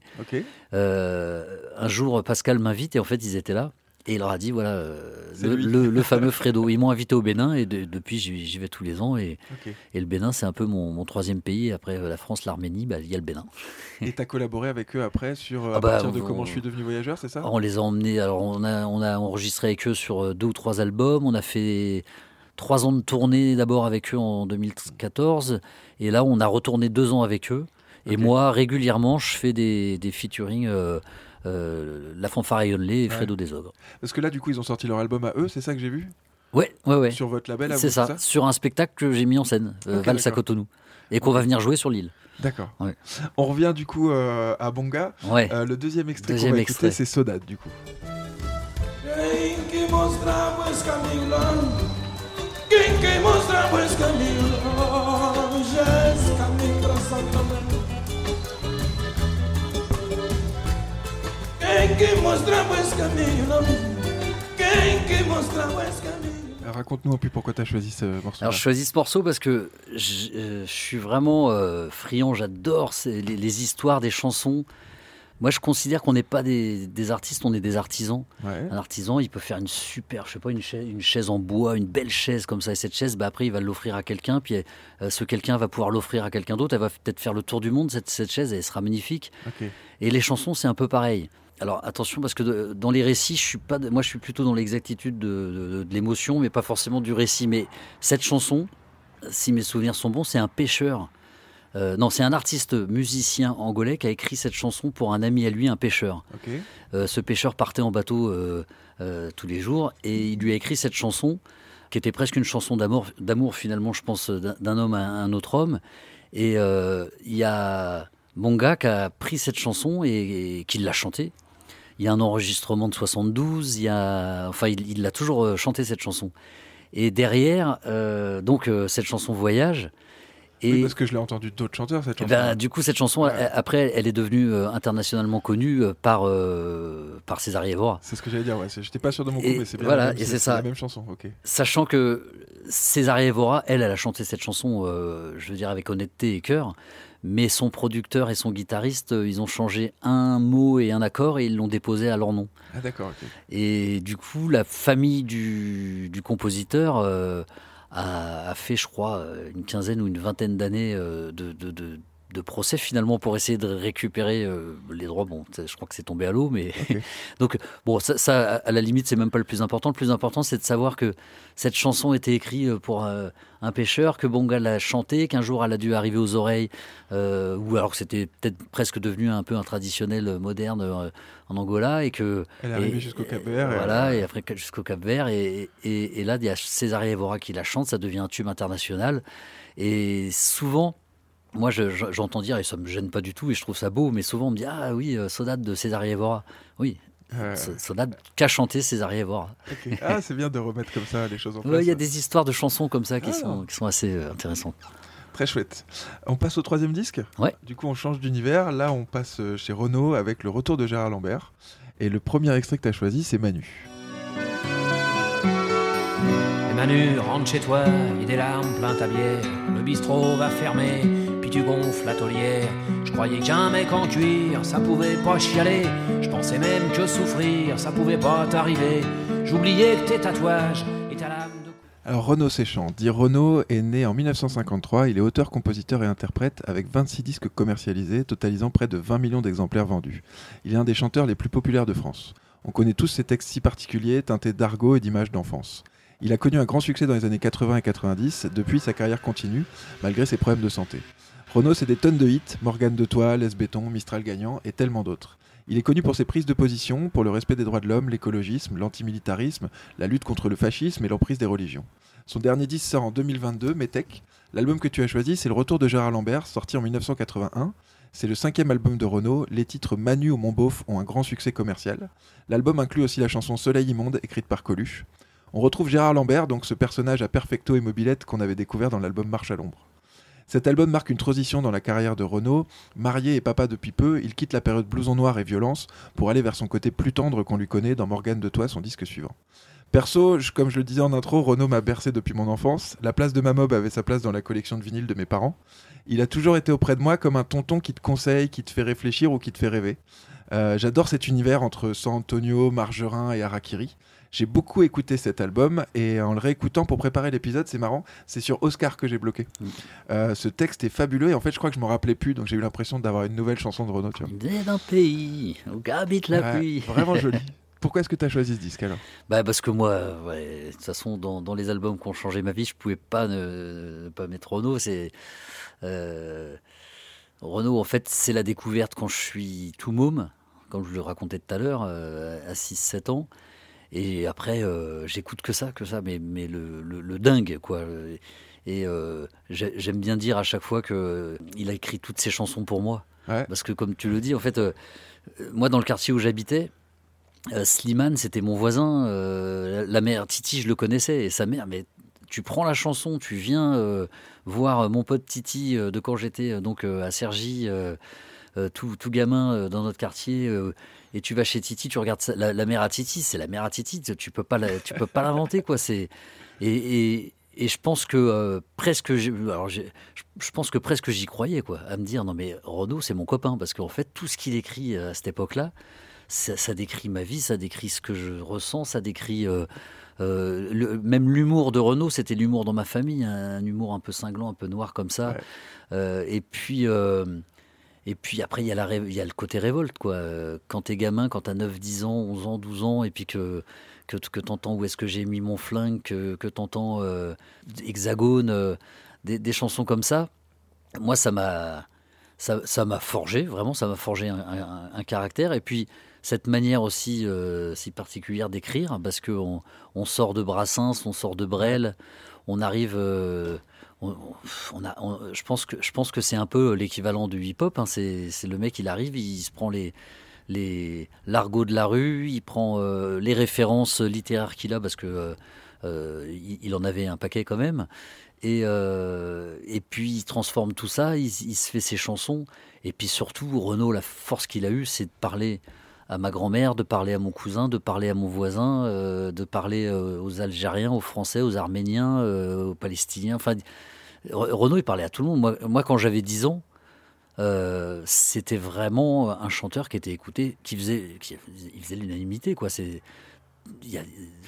Euh, un jour, Pascal m'invite et en fait ils étaient là. Et il leur a dit voilà euh, le, lui. le- le [LAUGHS] fameux Fredo. Ils m'ont invité au Bénin et de- depuis j'y vais tous les ans et, le Bénin c'est un peu mon, mon troisième pays après euh, la France, l'Arménie, bah, il y a le Bénin. [LAUGHS] Et t'as collaboré avec eux après sur euh, Ah à bah, partir de on- comment je suis devenu voyageur, c'est ça? On les a emmenés, alors on a, on a enregistré avec eux sur euh, deux ou trois albums. On a fait trois ans de tournée d'abord avec eux en 2014. Et là, on a retourné deux ans avec eux. Et moi, régulièrement, je fais des, des featuring. euh, euh, la fanfare Ayonlé et Ouais. Fredo Desogres. Parce que là, du coup, ils ont sorti leur album à eux, c'est ça que j'ai vu? Ouais, ouais, ouais. Sur votre label à vous, C'est ça, sur un spectacle que j'ai mis en scène, euh, Ok, Valse à d'accord. Cotonou. Et qu'on va venir jouer sur l'île. D'accord. Ouais. On revient du coup euh, à Bonga. Ouais. Euh, le deuxième extrait qu'on Deuxième va extrait. écouter, c'est Sodade, du coup. Quem que mostrava esse caminho longe? Quem que mostrava esse caminho pra Santa. Quem que mostrava esse caminho longe? Quem que mostrava esse caminho? Raconte-nous un peu pourquoi tu as choisi ce morceau. Alors je choisis ce morceau parce que je, euh, je suis vraiment euh, friand, j'adore les, les histoires des chansons. Moi je considère qu'on n'est pas des, des artistes, on est des artisans. Ouais. Un artisan, il peut faire une super, je sais pas, une chaise, une chaise en bois, une belle chaise comme ça. Et cette chaise, bah, après, il va l'offrir à quelqu'un. Puis euh, ce quelqu'un va pouvoir l'offrir à quelqu'un d'autre. Elle va peut-être faire le tour du monde, cette, cette chaise, et elle sera magnifique. Et les chansons, c'est un peu pareil. Alors attention, parce que de- dans les récits, je suis pas, de- moi, je suis plutôt dans l'exactitude de, de- de l'émotion, mais pas forcément du récit. Mais cette chanson, si mes souvenirs sont bons, c'est un pêcheur. Euh, non, c'est un artiste musicien angolais qui a écrit cette chanson pour un ami à lui, un pêcheur. Euh, ce pêcheur partait en bateau euh, tous les jours et il lui a écrit cette chanson qui était presque une chanson d'amour, finalement, je pense, d'un homme à un autre homme. Et il y a Bonga qui a pris cette chanson et, et qui l'a chantée. Il y a un enregistrement de 72, il y a, enfin, il il l'a toujours chanté cette chanson. Et derrière, donc cette chanson Voyage. Et Oui, parce que je l'ai entendu d'autres chanteurs, cette eh chanson. ben, du coup, cette chanson, Ouais. elle- après, elle est devenue euh, internationalement connue euh, par, euh, par César Evora. C'est ce que j'allais dire, ouais. J'étais pas sûr de mon coup, Et mais c'est bien voilà, la même, et c'est ça. la même chanson. Sachant que César Evora, elle, elle a chanté cette chanson, euh, je veux dire, avec honnêteté et cœur. Mais son producteur et son guitariste, ils ont changé un mot et un accord et ils l'ont déposé à leur nom. Ah d'accord, ok. Et du coup, la famille du, du compositeur euh, a, a fait, je crois, euh, une quinzaine ou une vingtaine d'années euh, de, de- de- de procès finalement pour essayer de récupérer euh, les droits. Bon, je crois que c'est tombé à l'eau, mais [LAUGHS] donc bon, ça, ça, à la limite, c'est même pas le plus important. Le plus important, c'est de savoir que cette chanson était écrite euh, pour euh, un pêcheur, que Bonga l'a chanté, qu'un jour elle a dû arriver aux oreilles, euh, ou alors que c'était peut-être presque devenu un peu un traditionnel moderne en Angola, et que Elle est arrivée jusqu'au Cap-Vert. et- voilà, et après jusqu'au Cap Vert. Et, et, et là, il y a César Evora qui la chante, ça devient un tube international. Et souvent, moi, je- je- j'entends dire, et ça me gêne pas du tout, et je trouve ça beau, mais souvent on me dit Ah oui, euh, Sodade de César Evora. Oui, Euh, Sodade qu'a chanté César Evora. Ah, c'est bien de remettre comme ça les choses en [LAUGHS] place. Il y a des histoires de chansons comme ça qui, Ah. sont, qui sont assez euh, intéressantes. Très chouette. On passe au troisième disque? Ouais. Du coup, on change d'univers. Là, on passe euh, chez Renault avec le retour de Gérard Lambert. Et le premier extrait que tu as choisi, c'est Manu. Et Manu, rentre chez toi, et des larmes plein ta bière. Le bistrot va fermer, Je pensais même que souffrir, ça pouvait pas t'arriver. J'oubliais tes tatouages et ta. Alors, Renaud Séchant. Dit Renaud est né en 1953. Il est auteur, compositeur et interprète avec 26 disques commercialisés, totalisant près de 20 millions d'exemplaires vendus. Il est un des chanteurs les plus populaires de France. On connaît tous ses textes si particuliers, teintés d'argot et d'images d'enfance. Il a connu un grand succès dans les années 80 et 90. Depuis, sa carrière continue, malgré ses problèmes de santé. Renaud, c'est des tonnes de hits, Morgane de Toile, Les Béton, Mistral Gagnant et tellement d'autres. Il est connu pour ses prises de position, pour le respect des droits de l'homme, l'écologisme, l'antimilitarisme, la lutte contre le fascisme et l'emprise des religions. Son dernier disque sort en 2022, Metec. L'album que tu as choisi, c'est Le Retour de Gérard Lambert, sorti en 1981. C'est le cinquième album de Renaud. Les titres Manu au Mont-Beauf ont un grand succès commercial. L'album inclut aussi la chanson Soleil immonde, écrite par Coluche. On retrouve Gérard Lambert, donc ce personnage à perfecto et mobilette qu'on avait découvert dans l'album Marche à l'ombre. Cet album marque une transition dans la carrière de Renaud. Marié et papa depuis peu, il quitte la période blouson noir et violence pour aller vers son côté plus tendre qu'on lui connaît dans Morgane de Toi, son disque suivant. Perso, comme je le disais en intro, Renaud m'a bercé depuis mon enfance. La place de ma mob avait sa place dans la collection de vinyles de mes parents. Il a toujours été auprès de moi comme un tonton qui te conseille, qui te fait réfléchir ou qui te fait rêver. Euh, J'adore cet univers entre San Antonio, Margerin et Harakiri. J'ai beaucoup écouté cet album et en le réécoutant pour préparer l'épisode, c'est marrant, c'est sur Oscar que j'ai bloqué. Mm. Euh, ce texte est fabuleux et en fait, je crois que je m'en rappelais plus, donc j'ai eu l'impression d'avoir une nouvelle chanson de Renaud. Tu vois. D'un pays où habite la Ouais, pluie. vraiment [LAUGHS] joli. Pourquoi est-ce que tu as choisi ce disque alors? Bah parce que moi, ouais, de toute façon, dans, dans les albums qui ont changé ma vie, je pouvais pas ne, ne pas mettre Renault. C'est euh, Renault, en fait, c'est la découverte quand je suis tout môme, comme je le racontais tout à l'heure, euh, à 6-7 ans. Et après, euh, j'écoute que ça, que ça, mais, mais le, le- le dingue, quoi. Et euh, j'ai- j'aime bien dire à chaque fois que il a écrit toutes ses chansons pour moi. Ouais. Parce que comme tu le dis, en fait, euh, moi, dans le quartier où j'habitais, euh, Slimane, c'était mon voisin. euh, la mère Titi, je le connaissais. Et sa mère, mais tu prends la chanson, tu viens euh, voir mon pote Titi euh, de quand j'étais euh, donc euh, à euh, euh, tout, tout gamin euh, dans notre quartier. euh, et tu vas chez Titi, tu regardes la, la mère à Titi, c'est la mère à Titi. Tu peux pas, la- tu peux pas l'inventer quoi. C'est et, et, et je pense que euh, presque, alors je, je pense que presque j'y croyais quoi, à me dire non mais Renaud c'est mon copain parce qu'en fait tout ce qu'il écrit euh, à cette époque-là, ça, ça décrit ma vie, ça décrit ce que je ressens, ça décrit euh, euh, le- même l'humour de Renaud, c'était l'humour dans ma famille, un, humour un peu cinglant, un peu noir comme ça. Ouais. Euh, et puis euh, et puis après il y a la il y a le côté révolte quoi. Euh, Quand t'es gamin, quand t'as 9, 10 ans, 11 ans, 12 ans, et puis que que, que t'entends où est-ce que j'ai mis mon flingue, que, que t'entends euh, Hexagone, euh, des, des chansons comme ça, moi ça m'a ça ça m'a forgé, vraiment, ça m'a forgé un, caractère. Et puis, cette manière aussi si particulière d'écrire, parce qu'on on sort de Brassens, on sort de Brel, on arrive. On, a, je pense que, je pense que c'est un peu l'équivalent du hip-hop. hein. C'est le mec, il arrive, il se prend les l'argot de la rue, il prend euh, les références littéraires qu'il a parce que euh, euh, il, en avait un paquet quand même. Et, et puis il transforme tout ça, il, il se fait ses chansons. Et puis surtout, Renaud, la force qu'il a eue, c'est de parler à ma grand-mère, de parler à mon cousin, de parler à mon voisin, euh, de parler euh, aux Algériens, aux Français, aux Arméniens, euh, aux Palestiniens. Enfin, Re- Renaud, il parlait à tout le monde. Moi, moi quand j'avais 10 ans, c'était vraiment un chanteur qui était écouté, qui faisait, qui faisait l'unanimité. quoi. C'est il y a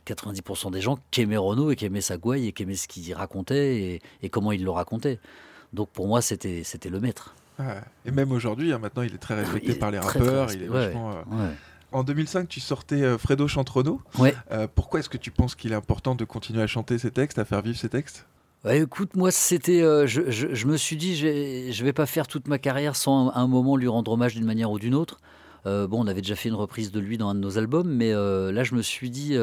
90% des gens qui aimaient Renaud et qui aimaient sa gouaille et qui aimaient ce qu'il racontait et, et comment il le racontait. Donc pour moi, c'était le maître. Et même aujourd'hui, hein, maintenant, il est très respecté est par les très, rappeurs. respecté, il est ouais. vachement, euh, Ouais. En 2005, tu sortais euh, Fredo Chantrono. Ouais. Euh, pourquoi est-ce que tu penses qu'il est important de continuer à chanter ces textes, à faire vivre ces textes? Ouais, écoute, moi, c'était. euh, je, je- je me suis dit, je vais pas faire toute ma carrière sans à un moment lui rendre hommage d'une manière ou d'une autre. Bon, on avait déjà fait une reprise de lui dans un de nos albums, mais là, je me suis dit.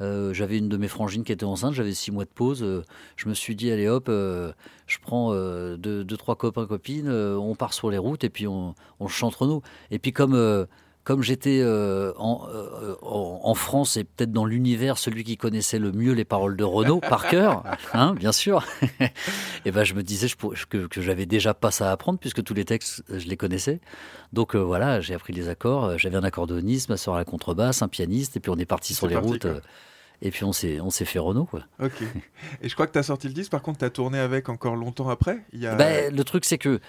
Euh, j'avais une de mes frangines qui était enceinte, j'avais six mois de pause. euh, je me suis dit, allez hop, euh, je prends deux, deux, trois copains, copines, on part sur les routes et puis on, on chante entre nous. Et puis, comme. Comme j'étais euh, en, euh, en, en France et peut-être dans l'univers celui qui connaissait le mieux les paroles de Renaud par [LAUGHS] cœur, hein, bien sûr, [LAUGHS] et ben je me disais je que, que j'avais déjà pas ça à apprendre puisque tous les textes euh, je les connaissais. Donc euh, voilà, j'ai appris les accords. J'avais un accordéoniste, ma soeur à la contrebasse, un pianiste, et puis on est parti sur les parti, routes. quoi. Et puis on s'est on s'est fait Renaud quoi. Ok. Et je crois que tu as sorti le disque, par contre, tu as tourné avec encore longtemps après. Il y a... Ben, le truc, c'est que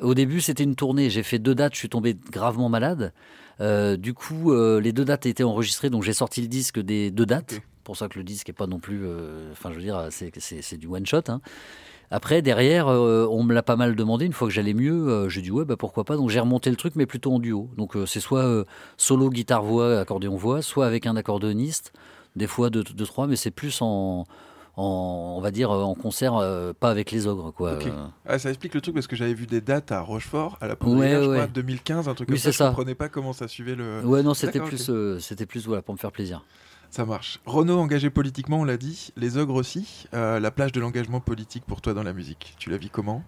au début, c'était une tournée. J'ai fait deux dates, je suis tombé gravement malade. Euh, du coup, euh, les deux dates étaient enregistrées, donc j'ai sorti le disque des deux dates. Ok. Pour ça que le disque est pas non plus. euh, Enfin, je veux dire, c'est- du one shot. hein. Après, derrière, euh, on me l'a pas mal demandé. Une fois que j'allais mieux, euh, j'ai dit ouais, bah, pourquoi pas. Donc j'ai remonté le truc, mais plutôt en duo. Donc euh, c'est soit solo, guitare, voix, accordéon, voix, soit avec un accordéoniste, des fois deux, deux trois, mais c'est plus en, en, on va dire, en concert, euh, pas avec les ogres, quoi. Ok. Euh, Ah, ça explique le truc parce que j'avais vu des dates à Rochefort, à la Ouais, je ouais. crois, 2015, un truc Oui, comme ça. c'est Je ça. comprenais pas comment ça suivait le. Ouais, non, c'était plus, euh, c'était plus voilà, pour me faire plaisir. Ça marche. Renaud engagé politiquement, on l'a dit. Les ogres aussi. Euh, la plage de l'engagement politique pour toi dans la musique. Tu la vis comment?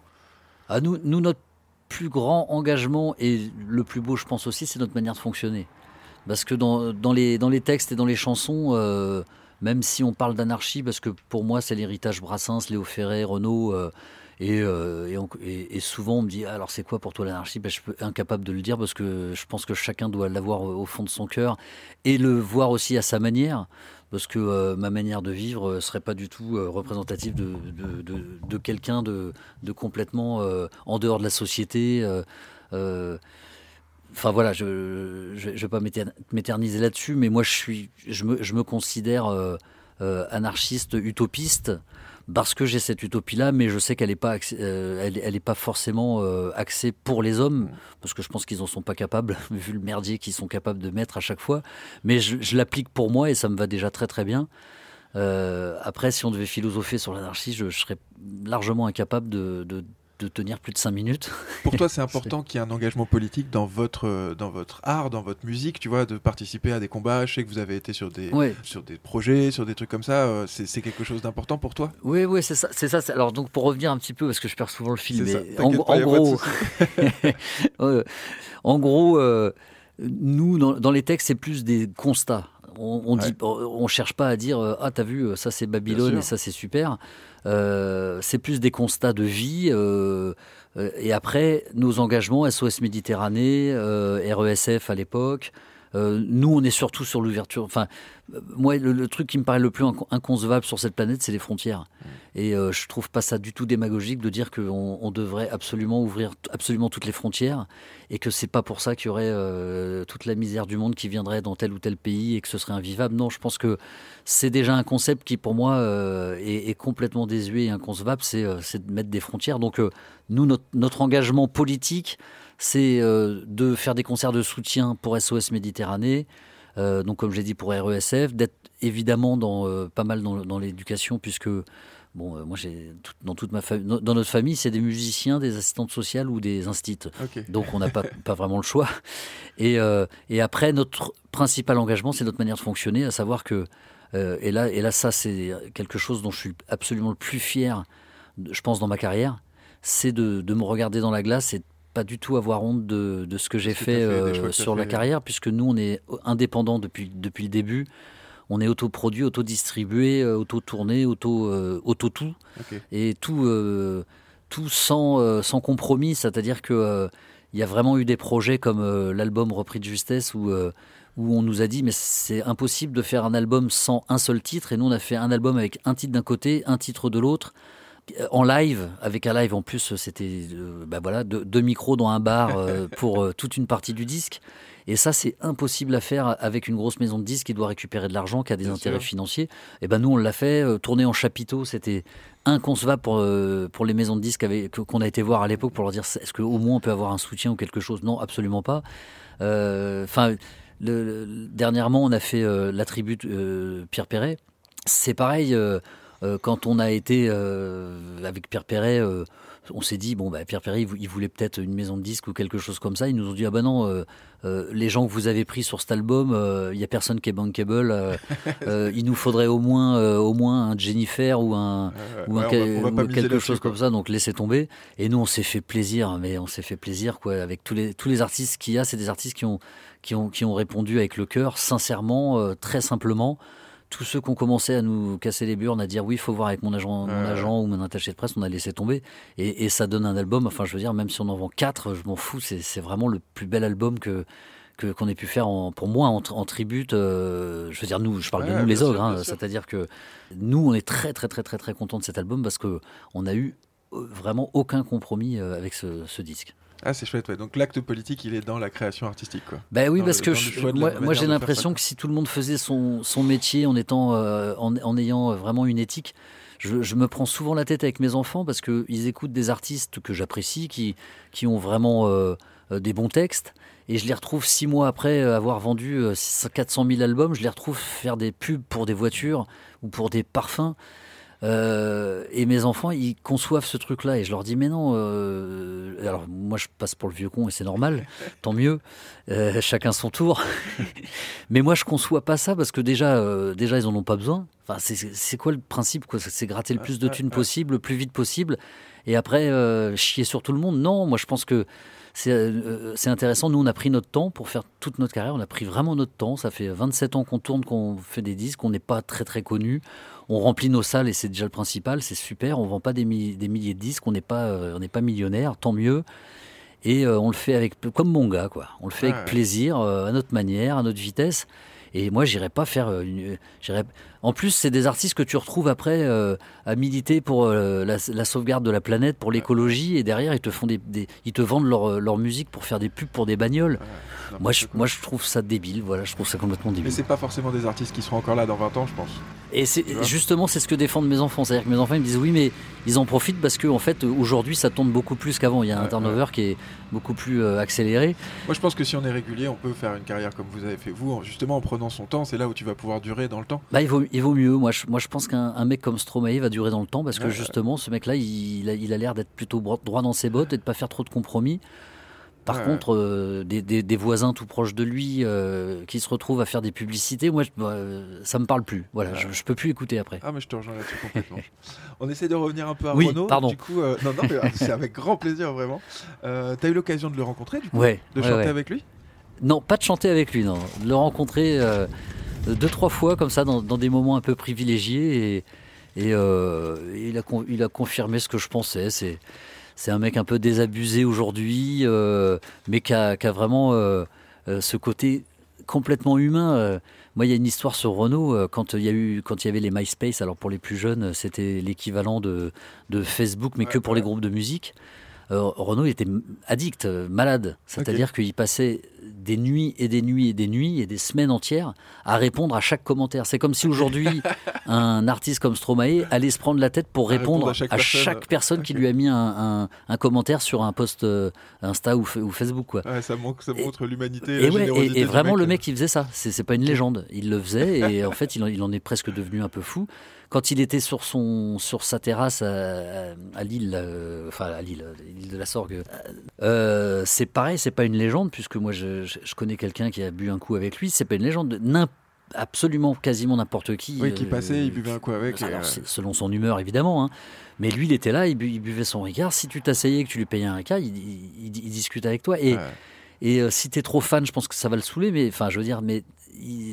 Ah, nous, nous, notre plus grand engagement et le plus beau, je pense aussi, c'est notre manière de fonctionner. Parce que dans, les, textes et dans les chansons, euh, même si on parle d'anarchie, parce que pour moi, c'est l'héritage Brassens, Léo Ferré, Renaud. euh, et, euh, et, souvent, on me dit alors c'est quoi pour toi l'anarchie? Ben, Je suis incapable de le dire parce que je pense que chacun doit l'avoir au fond de son cœur et le voir aussi à sa manière. Parce que euh, ma manière de vivre ne serait pas du tout euh, représentative de, quelqu'un de, complètement euh, en dehors de la société. Enfin voilà, je ne vais pas m'éter- m'éterniser là-dessus, mais moi je, suis, je, me, je me considère euh, euh, anarchiste, utopiste, parce que j'ai cette utopie-là, mais je sais qu'elle n'est pas, euh, elle, elle est pas forcément axée pour les hommes, parce que je pense qu'ils n'en sont pas capables, [LAUGHS] vu le merdier qu'ils sont capables de mettre à chaque fois. Mais je, je l'applique pour moi et ça me va déjà très très bien. Euh, après, si on devait philosopher sur l'anarchie, je, je serais largement incapable de, de- de tenir plus de 5 minutes. [LAUGHS] Pour toi, c'est important qu'il y ait un engagement politique dans votre, euh, dans votre art, dans votre musique, tu vois, de participer à des combats. Je sais que vous avez été sur des, Ouais. sur des projets, sur des trucs comme ça. euh, c'est quelque chose d'important pour toi? Oui, oui, c'est ça. Ça. Alors, donc, pour revenir un petit peu, parce que je perds souvent le fil, ça, mais en, pas, gros, [LAUGHS] en gros, euh, nous, dans, dans les textes, c'est plus des constats. On, dit, on cherche pas à dire euh, ah t'as vu ça c'est Babylone et ça c'est super. Euh, c'est plus des constats de vie. euh, euh, et après nos engagements SOS Méditerranée, euh, RESF à l'époque. Euh, nous, on est surtout sur l'ouverture. Enfin, euh, moi, le, le truc qui me paraît le plus inco- inconcevable sur cette planète, c'est les frontières. Et euh, je trouve pas ça du tout démagogique de dire qu'on on devrait absolument ouvrir absolument toutes les frontières et que c'est pas pour ça qu'il y aurait euh, toute la misère du monde qui viendrait dans tel ou tel pays et que ce serait invivable. Non, je pense que c'est déjà un concept qui, pour moi, est, est complètement désuet et inconcevable. C'est de mettre des frontières. Donc, nous, notre, notre engagement politique, c'est euh, de faire des concerts de soutien pour SOS Méditerranée. Euh, donc, comme j'ai dit, pour RESF, d'être évidemment dans, euh, pas mal dans, dans l'éducation, puisque bon, moi, j'ai tout- dans toute ma famille, dans notre famille, c'est des musiciens, des assistantes sociales ou des instits. Donc, on n'a pas, pas vraiment le choix. Et, et après, notre principal engagement, c'est notre manière de fonctionner, à savoir que, et, là, et là, ça, c'est quelque chose dont je suis absolument le plus fier, je pense, dans ma carrière, c'est de, de me regarder dans la glace et de pas du tout avoir honte de, de ce que j'ai fait, euh, sur la fait. carrière, puisque nous, on est indépendants depuis, depuis le début. On est autoproduit, autodistribué, euh, auto-tourné, auto, euh, Ok. et tout, euh, tout sans, euh, sans compromis. C'est-à-dire que il y a vraiment eu des projets comme l'album Repris de justesse où, où on nous a dit mais c'est impossible de faire un album sans un seul titre. Et nous, on a fait un album avec un titre d'un côté, un titre de l'autre. En live, avec un live en plus, c'était euh, bah voilà, deux, deux micros dans un bar euh, [LAUGHS] pour euh, toute une partie du disque. Et ça, c'est impossible à faire avec une grosse maison de disques qui doit récupérer de l'argent, qui a des Bien intérêts sûr. financiers. Et ben nous, on l'a fait. euh, tourner en chapiteau, c'était inconcevable pour, pour les maisons de disques qu'on a été voir à l'époque pour leur dire est-ce qu'au moins on peut avoir un soutien ou quelque chose? Non, absolument pas. Enfin, dernièrement, on a fait la tribu Pierre Perret. C'est pareil, euh, quand on a été euh, avec Pierre Perret, euh, on s'est dit, bon, bah, Pierre Perret, il vou- il voulait peut-être une maison de disques ou quelque chose comme ça. Ils nous ont dit, ah bah non, les gens que vous avez pris sur cet album, il n'y a personne qui est bankable. [LAUGHS] il nous faudrait au moins, au moins un Jennifer ou un, ou, un ouais, on quel- va- on va ou quelque chose comme ça, donc laissez tomber. Et nous, on s'est fait plaisir, mais on s'est fait plaisir quoi, avec tous les, tous les artistes qu'il y a. C'est des artistes qui ont, qui, ont, qui ont répondu avec le cœur, sincèrement, très simplement. Tous ceux qui ont commencé à nous casser les burnes, à dire oui, il faut voir avec mon agent, mon agent ou mon attaché de presse, on a laissé tomber. Et, et ça donne un album, enfin je veux dire, même si on en vend quatre, je m'en fous, c'est vraiment le plus bel album que qu'on ait pu faire en, pour moi en, en tribute. euh, je veux dire, nous, je parle de nous les ogres, hein, c'est-à-dire que nous, on est très très très très très contents de cet album parce que on a eu euh, vraiment aucun compromis euh, avec ce, ce disque. Ah, c'est chouette, ouais. Donc l'acte politique, il est dans la création artistique, quoi. Ben oui, Dans parce le- que je- moi, j'ai l'impression que si tout le monde faisait son, son métier en étant euh, en, en ayant vraiment une éthique, je, je me prends souvent la tête avec mes enfants parce qu'ils écoutent des artistes que j'apprécie, qui, qui ont vraiment euh, euh, des bons textes. Et je les retrouve six mois après euh, avoir vendu euh, 400 000 albums, je les retrouve faire des pubs pour des voitures ou pour des parfums. Euh, et mes enfants, ils conçoivent ce truc-là. Et je leur dis, mais non. euh, alors, moi, je passe pour le vieux con et c'est normal. [LAUGHS] tant mieux. Euh, chacun son tour. [LAUGHS] mais moi, je conçois pas ça parce que déjà, euh, déjà ils en ont pas besoin. Enfin, c'est- quoi le principe quoi? C'est gratter le plus de thunes possible, le plus vite possible. Et après, euh, chier sur tout le monde. Non, moi, je pense que c'est euh, c'est intéressant. Nous, on a pris notre temps pour faire toute notre carrière. On a pris vraiment notre temps. Ça fait 27 ans qu'on tourne, qu'on fait des disques. On n'est pas très, très connus. On remplit nos salles et c'est déjà le principal. C'est super. On vend pas des, mi- des milliers de disques. On n'est pas, euh, on n'est pas millionnaire. Tant mieux. Et euh, on le fait avec, comme mon gars, quoi. On le fait Ouais, avec plaisir, euh, à notre manière, à notre vitesse. Et moi, j'irai pas faire. euh, une- j'irai- En plus, c'est des artistes que tu retrouves après euh, à militer pour euh, la, la sauvegarde de la planète, pour l'écologie, et derrière, ils te font des, des- ils te vendent leur, leur musique pour faire des pubs pour des bagnoles. Moi je, moi, je trouve ça débile. Voilà, je trouve ça complètement Mais débile. c'est pas forcément des artistes qui seront encore là dans 20 ans, je pense. Et c'est justement, c'est ce que défendent mes enfants. C'est-à-dire que mes enfants ils me disent oui, mais ils en profitent parce que en fait, aujourd'hui, ça tourne beaucoup plus qu'avant. Il y a un Ouais, turnover qui est beaucoup plus euh, accéléré. Moi, je pense que si on est régulier, on peut faire une carrière comme vous avez fait vous, en- justement en prenant son temps. C'est là où tu vas pouvoir durer dans le temps. Bah, il vaut, il vaut mieux. Moi, je, moi, je pense qu'un un mec comme Stromae va durer dans le temps parce que Ouais, justement, ce mec-là, il, a- il a l'air d'être plutôt droit dans ses bottes et de pas faire trop de compromis. Par Ouais, contre, euh, des, des- des voisins tout proches de lui euh, qui se retrouvent à faire des publicités, moi, je- bah, euh, ça me parle plus. Voilà, je, je peux plus écouter après. Ah, mais je te rejoins là-dessus complètement. [LAUGHS] on essaie de revenir un peu à Oui, Renaud. pardon. Du coup, euh, non, non, euh, c'est avec grand plaisir, vraiment. T'as eu l'occasion de le rencontrer, du coup? Ouais, De chanter avec lui? Non, pas de chanter avec lui, non. De le rencontrer deux, trois fois comme ça dans, dans des moments un peu privilégiés et, et, euh, il, a, con- il a confirmé ce que je pensais. C'est, c'est un mec un peu désabusé aujourd'hui, euh, mais qui a, qui a vraiment euh, ce côté complètement humain. Moi, il y a une histoire sur Renault. Quand il y a eu, quand il y avait les MySpace, alors pour les plus jeunes, c'était l'équivalent de, de Facebook, mais Ouais, que pour ouais. les groupes de musique. Renault il était addict, malade. C'est-à-dire qu'il passait des nuits et des nuits et des nuits et des semaines entières à répondre à chaque commentaire. C'est comme si aujourd'hui [LAUGHS] un artiste comme Stromae allait se prendre la tête pour À répondre, à chaque à personne. chaque personne qui lui a mis un, un- un commentaire sur un post euh, Insta ou, Fa- ou Facebook. Quoi. Ouais, ça, montre, ça Et- montre l'humanité. Et, ouais, vraiment, le euh. mec, il faisait ça. C'est pas une légende. Il le faisait et en fait, il en, il en est presque devenu un peu fou. Quand il était sur, son, sur sa terrasse à, Lille, euh, enfin à Lille, l'île de la Sorgue, euh, c'est pareil, c'est pas une légende, puisque moi je, je- je connais quelqu'un qui a bu un coup avec lui. C'est pas une légende. Absolument quasiment n'importe qui. Oui, qui euh, passait, il buvait un coup avec. alors, euh, selon son humeur, évidemment. hein. Mais lui, il était là, il, bu- il buvait son Ricard. Si tu t'asseyais et que tu lui payais un cas, il, il- il- il discute avec toi. Et, ouais. et euh, si tu es trop fan, je pense que ça va le saouler. Mais enfin, je veux dire, mais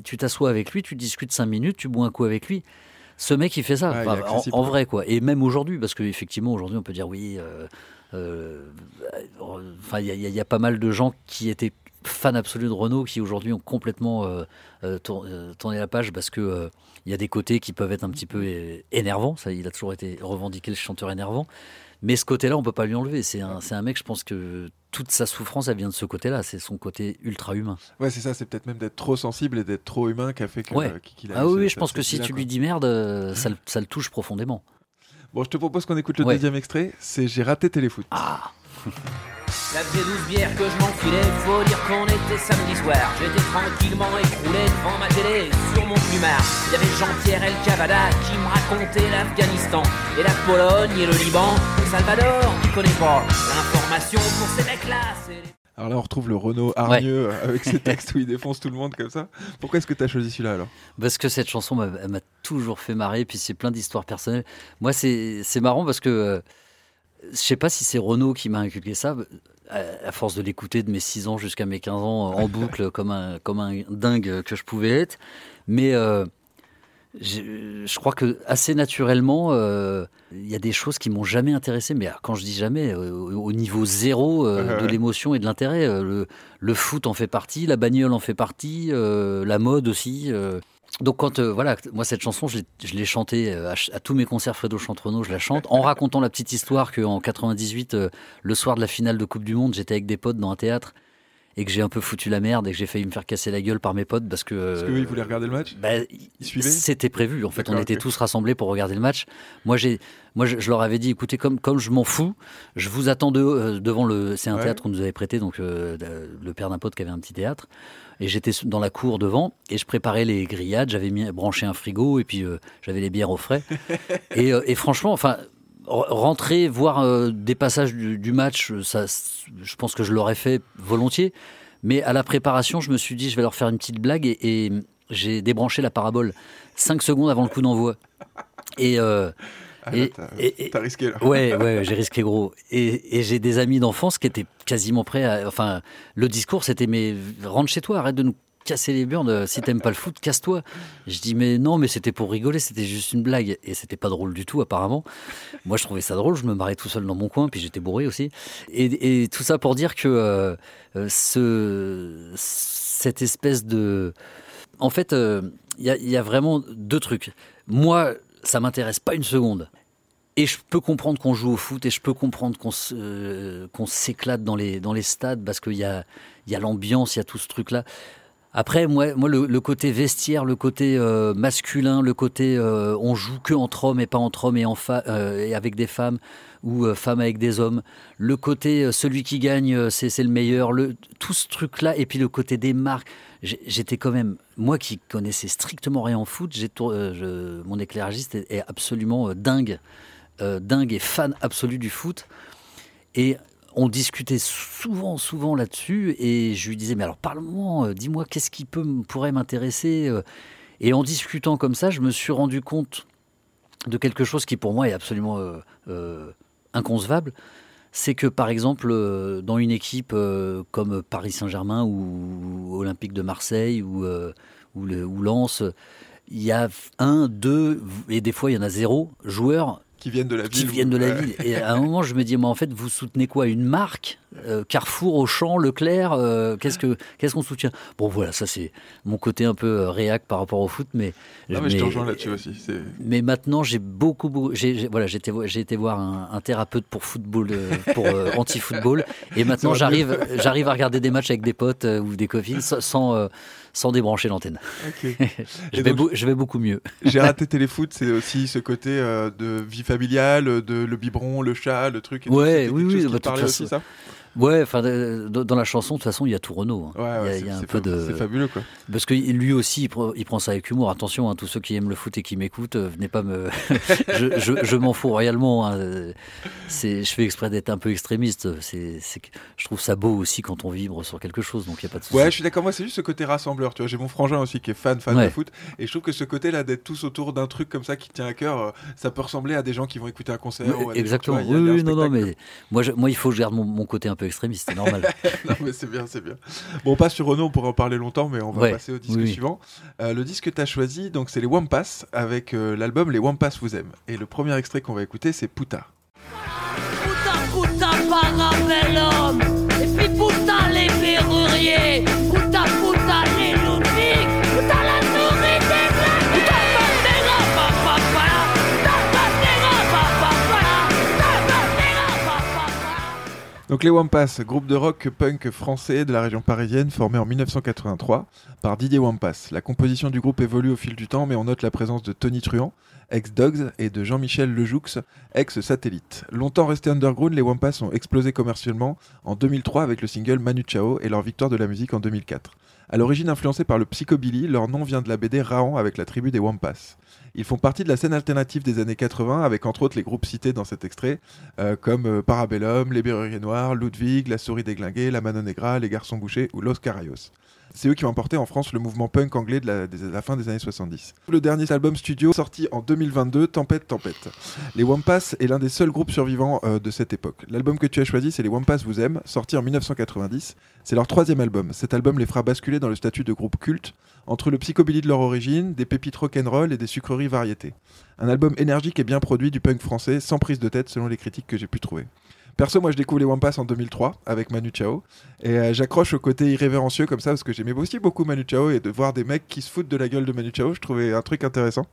tu t'assois avec lui, tu discutes cinq minutes, tu bois un coup avec lui. Ce mec, il fait ça, Ouais, Enfin, en- vrai, quoi. Et même aujourd'hui, parce qu'effectivement, aujourd'hui, on peut dire oui. Enfin, y, y il y a pas mal de gens qui étaient fans absolus de Renault qui aujourd'hui ont complètement euh, euh, euh, tourné la page parce que il y a des côtés qui peuvent être un petit peu euh, énervants. Ça, il a toujours été revendiqué le chanteur énervant. Mais ce côté-là, on peut pas lui enlever. C'est un, mec, je pense que toute sa souffrance, elle vient de ce côté-là. C'est son côté ultra humain. Ouais, c'est ça, c'est peut-être même d'être trop sensible et d'être trop humain qui a fait que- Ouais. qu'il a Ah oui, je pense que si tu quoi. lui dis merde, ça, le- [LAUGHS] ça le touche profondément. Bon, je te propose qu'on écoute le Ouais. deuxième extrait, c'est J'ai raté Téléfoot. Ah, Faisait 12 bières que je m'enfilais, faut dire qu'on était samedi soir. J'étais tranquillement écroulé devant ma télé, sur mon plumard. Il y avait Jean-Pierre El Cavada qui me racontait l'Afghanistan, et la Pologne et le Liban. Le Salvador, tu connais pas. L'information pour ces mecs-là, c'est... Alors là, on retrouve le Renault hargneux euh, avec ses [LAUGHS] textes où il défonce tout le monde comme ça. Pourquoi est-ce que tu as choisi celui-là alors? Parce que cette chanson m'a elle m'a toujours fait marrer, puis c'est plein d'histoires personnelles. Moi, c'est c'est marrant parce que euh, je sais pas si c'est Renaud qui m'a inculqué ça. À, à force de l'écouter de mes 6 ans jusqu'à mes 15 ans euh, en boucle, [LAUGHS] comme un, comme un dingue que je pouvais être. Mais euh, je, crois que assez naturellement, euh, il y a des choses qui m'ont jamais intéressé. Mais alors, quand je dis jamais, euh, au, au niveau zéro euh, de l'émotion et de l'intérêt, euh, le, le foot en fait partie, la bagnole en fait partie, euh, la mode aussi. Donc quand euh, voilà, moi cette chanson, je l'ai- chantée euh, à, tous mes concerts Fredo Chantrono, je la chante. En racontant la petite histoire qu'en 98, euh, le soir de la finale de Coupe du Monde, j'étais avec des potes dans un théâtre et que j'ai un peu foutu la merde et que j'ai failli me faire casser la gueule par mes potes parce que Parce qu'eux, ils voulaient regarder le match bah, Ils suivaient C'était prévu. En fait, on était tous rassemblés pour regarder le match. Moi, j'ai, moi, je, je leur avais dit, écoutez, comme, comme je m'en fous, je vous attends de- euh, devant le. C'est un Ouais. théâtre qu'on nous avait prêté, donc euh, le père d'un pote qui avait un petit théâtre. Et j'étais dans la cour devant et je préparais les grillades. J'avais mis branché un frigo et puis euh, j'avais les bières au frais. [LAUGHS] et, et franchement, enfin. Rentrer, voir euh, des passages du, du match, euh, ça, je pense que je l'aurais fait volontiers. Mais à la préparation, je me suis dit, je vais leur faire une petite blague et, et j'ai débranché la parabole 5 secondes avant le coup d'envoi. Et, euh, Ah, là, et- T'as risqué là. ouais, ouais, j'ai risqué gros. Et, et j'ai des amis d'enfance qui étaient quasiment prêts à. Enfin, le discours, c'était mais rentre chez toi, arrête de nous casser les burnes. euh, Si t'aimes pas le foot, casse-toi. Je dis mais non, mais c'était pour rigoler, c'était juste une blague. Et c'était pas drôle du tout, apparemment. Moi, je trouvais ça drôle, je me marrais tout seul dans mon coin, puis j'étais bourré aussi. Et, tout ça pour dire que euh, euh, ce, cette espèce de. En fait, il y, a- vraiment deux trucs. Moi, ça m'intéresse pas une seconde. Et je peux comprendre qu'on joue au foot et je peux comprendre qu'on s'éclate dans les, dans les stades parce qu'il y a, y a l'ambiance, il y a tout ce truc-là. Après, moi, moi le, côté vestiaire, le côté euh, masculin, le côté euh, on joue que entre hommes et pas entre hommes et, euh, avec des femmes ou femmes avec des hommes, le côté celui qui gagne, c'est le meilleur, le, tout ce truc-là, et puis le côté des marques. J'étais quand même, moi qui connaissais strictement rien en foot, mon éclairagiste est, est absolument dingue, dingue et fan absolu du foot. Et on discutait souvent, souvent là-dessus, et je lui disais, mais alors parle-moi, euh, dis-moi qu'est-ce qui peut, pourrait m'intéresser. euh? Et en discutant comme ça, je me suis rendu compte de quelque chose qui pour moi est absolument euh, inconcevable. C'est que par exemple, dans une équipe comme Paris Saint-Germain ou Olympique de Marseille ou, ou Lens, il y a un, deux, et des fois il y en a zéro joueurs Qui viennent de la ville. qui viennent de la Ouais. ville. Et à un moment, je me dis, mais en fait, vous soutenez quoi? Une marque? Euh, Carrefour, Auchan, Leclerc euh, Qu'est-ce que qu'est-ce qu'on soutient? Bon, voilà, ça c'est mon côté un peu euh, réac par rapport au foot, mais Non, mais je te là-dessus aussi. mais maintenant, j'ai beaucoup, beaucoup j'ai, voilà, j'ai été, vo- j'ai été voir un, un thérapeute pour football, pour euh, [LAUGHS] anti-football, et maintenant j'arrive, j'arrive à regarder des matchs avec des potes ou des copines sans, sans, débrancher l'antenne. Ok. [LAUGHS] Je vais, donc- je vais beaucoup mieux. J'ai [LAUGHS] raté téléfoot, c'est aussi ce côté de vie familiale, de le biberon, le chat, le truc. Et tout. Ouais, C'était oui, oui, bah, de toute aussi, ça? Ouais, enfin, euh, dans la chanson, de toute façon, il y a tout Renault. hein. Ouais, ouais, il y a, c'est- il y a un c'est peu fab- de. C'est fabuleux, quoi. Parce que lui aussi, il prend, il prend ça avec humour. Attention, hein, tous ceux qui aiment le foot et qui m'écoutent, euh, venez pas me. [LAUGHS] je je, je m'en fous royalement. hein. C'est, je fais exprès d'être un peu extrémiste. C'est, c'est que je trouve ça beau aussi quand on vibre sur quelque chose, donc il n'y a pas de souci. Ouais, je suis d'accord. Moi, c'est juste ce côté rassembleur. Tu vois, j'ai mon frangin aussi qui est fan, fan Ouais. de foot, et je trouve que ce côté-là d'être tous autour d'un truc comme ça qui tient à cœur, euh, ça peut ressembler à des gens qui vont écouter un concert. ou à des gens, Exactement. vois, y y oui, oui, non, non, mais moi, je- moi, il faut que je garde mon, mon côté un peu extrémiste, c'est normal. [LAUGHS] non, mais c'est bien, c'est bien. Bon, on passe sur Renault, on pourrait en parler longtemps, mais on va Ouais, passer au disque oui, oui. suivant. Euh, le disque que tu as choisi, donc c'est les Wampas, avec euh, l'album Les Wampas vous aiment. Et le premier extrait qu'on va écouter, c'est Puta. Donc les Wampas, groupe de rock punk français de la région parisienne formé en 1983 par Didier Wampas. La composition du groupe évolue au fil du temps, mais on note la présence de Tony Truant, ex-Dogs, et de Jean-Michel Lejoux, ex-Satellite. Longtemps restés underground, les Wampas ont explosé commercialement en 2003 avec le single Manu Chao et leur victoire de la musique en 2004. À l'origine influencés par le psychobilly, leur nom vient de la BD Raon avec la tribu des Wampas. Ils font partie de la scène alternative des années 80 avec entre autres les groupes cités dans cet extrait euh, comme euh, Parabellum, Les Berruriers Noirs, Ludwig, La Souris Déglinguée, La Mano Negra, Les Garçons Bouchés ou Los Carayos. C'est eux qui ont emporté en France le mouvement punk anglais de la fin des années 70. Le dernier album studio sorti en 2022, Tempête Tempête. Les Wampas est l'un des seuls groupes survivants euh, de cette époque. L'album que tu as choisi, c'est Les Wampas vous aiment, sorti en 1990. C'est leur troisième album. Cet album les fera basculer dans le statut de groupe culte, entre le psychobilly de leur origine, des pépites rock'n'roll et des sucreries variétés. Un album énergique et bien produit du punk français, sans prise de tête selon les critiques que j'ai pu trouver. Perso, moi je découvre les Wampas en 2003 avec Manu Chao et euh, j'accroche au côté irrévérencieux comme ça parce que j'aimais aussi beaucoup Manu Chao et de voir des mecs qui se foutent de la gueule de Manu Chao, je trouvais un truc intéressant.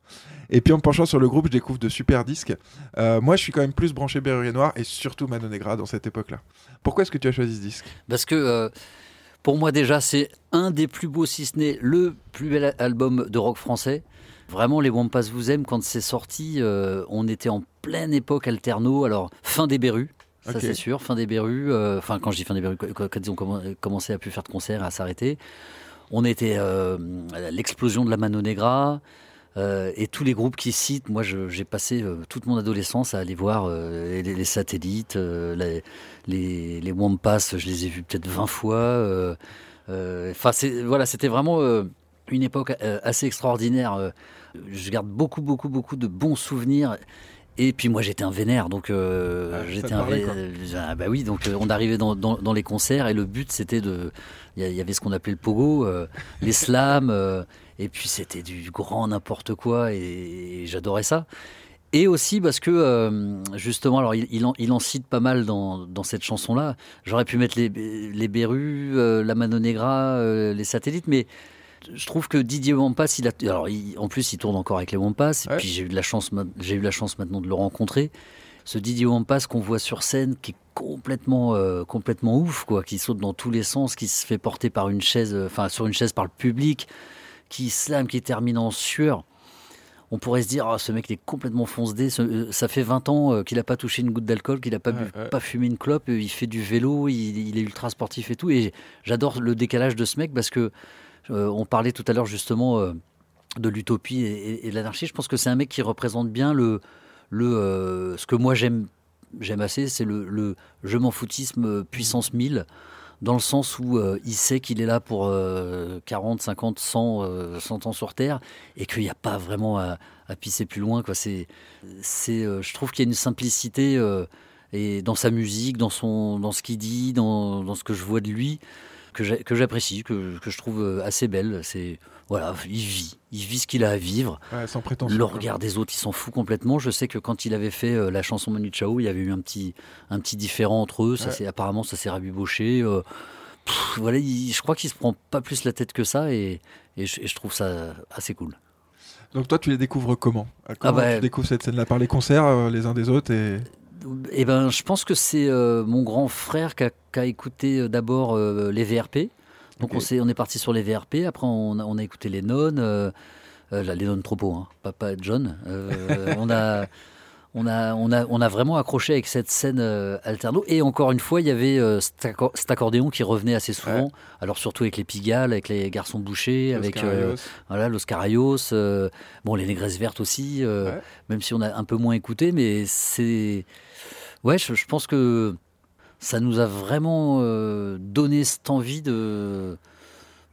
Et puis en me penchant sur le groupe, je découvre de super disques. Euh, moi je suis quand même plus branché Berrurier Noir et surtout Mano Negra dans cette époque-là. Pourquoi est-ce que tu as choisi ce disque? Parce que euh, pour moi déjà, c'est un des plus beaux, si ce n'est le plus bel album de rock français. Vraiment, les Wampas vous aiment, quand c'est sorti, on était en pleine époque alterno, alors fin des Berus. Ça c'est sûr, fin des Berus, euh, enfin quand je dis fin des Berus, quand, quand ils ont commen- commencé à plus faire de concerts, à s'arrêter, on était euh, à l'explosion de la Mano Negra, euh, et tous les groupes qui citent, moi j'ai passé euh, toute mon adolescence à aller voir euh, les, les satellites, les, les, les Wampas, je les ai vus peut-être 20 fois. Enfin, voilà, c'était vraiment une époque assez extraordinaire. Je garde beaucoup, beaucoup, beaucoup de bons souvenirs. Et puis moi j'étais un vénère, donc euh, Ah, j'étais un parlait, vé- quoi. euh, ah, bah oui, donc euh, on arrivait dans, dans- dans les concerts et le but c'était de, il y a- il y, avait ce qu'on appelait le pogo, euh, [LAUGHS] les slams, et puis c'était du grand n'importe quoi et, et j'adorais ça. Et aussi parce que, justement, alors il, il en, il en cite pas mal dans, dans cette chanson-là. J'aurais pu mettre les, les Berus, la Mano Negra, les satellites, mais je trouve que Didier Wampas, il a, alors il- en plus, il tourne encore avec les Wampas. Ouais. Et puis j'ai eu de la chance, j'ai eu la chance maintenant de le rencontrer. Ce Didier Wampas qu'on voit sur scène, qui est complètement, euh, complètement ouf, quoi, qui saute dans tous les sens, qui se fait porter par une chaise, euh, enfin sur une chaise par le public, qui slam, qui termine en sueur. On pourrait se dire, Ah, ce mec il est complètement fonce-dé. Ce- euh, Ça fait 20 ans euh, qu'il n'a pas touché une goutte d'alcool, qu'il n'a pas, bu- fumé une clope. Il fait du vélo, il, il est ultra sportif et tout. Et j'adore le décalage de ce mec parce que on parlait tout à l'heure justement euh, de l'utopie et, de l'anarchie. Je pense que c'est un mec qui représente bien le, euh, ce que moi j'aime j'aime assez, c'est le, je m'en foutisme euh, puissance 1000 dans le sens où euh, il sait qu'il est là pour euh, 40, 50, 100, euh, 100 ans sur Terre et qu'il n'y a pas vraiment à, pisser plus loin. Euh, je trouve qu'il y a une simplicité euh, et dans sa musique, dans, son, dans ce qu'il dit, dans, dans ce que je vois de lui, que, j'apprécie, que, que je trouve euh, assez belle. C'est, voilà, il vit, il vit ce qu'il a à vivre. Ouais, sans prétention. Le regard des autres, il s'en fout complètement. Je sais que quand il avait fait euh, la chanson Manu Chao, il y avait eu un petit, un petit différent entre eux. Ça Ouais. apparemment, ça s'est rabiboché. euh, pff, voilà, il- je crois qu'il se prend pas plus la tête que ça et, et je, et je trouve ça assez cool. Donc toi, tu les découvres comment? À Comment bah, tu découvres cette scène-là? Par les concerts euh, les uns des autres et... Eh ben, je pense que c'est euh, mon grand frère qui a, qui a écouté euh, d'abord euh, les VRP. Donc on, s'est- on est parti sur les VRP. Après, on a, on a écouté les nonnes. les nonnes trop hein, papa John. On a. [LAUGHS] On a, on, a, on a vraiment accroché avec cette scène euh, alterno. Et encore une fois, il y avait euh, cet, accor- cet accordéon qui revenait assez souvent. Alors surtout avec les Pigalle, avec les garçons bouchés, avec euh, voilà, Los Carayos, euh, bon, les Négresses Vertes aussi, Ouais. même si on a un peu moins écouté, mais c'est. Ouais, je, je pense que ça nous a vraiment donné cette envie de.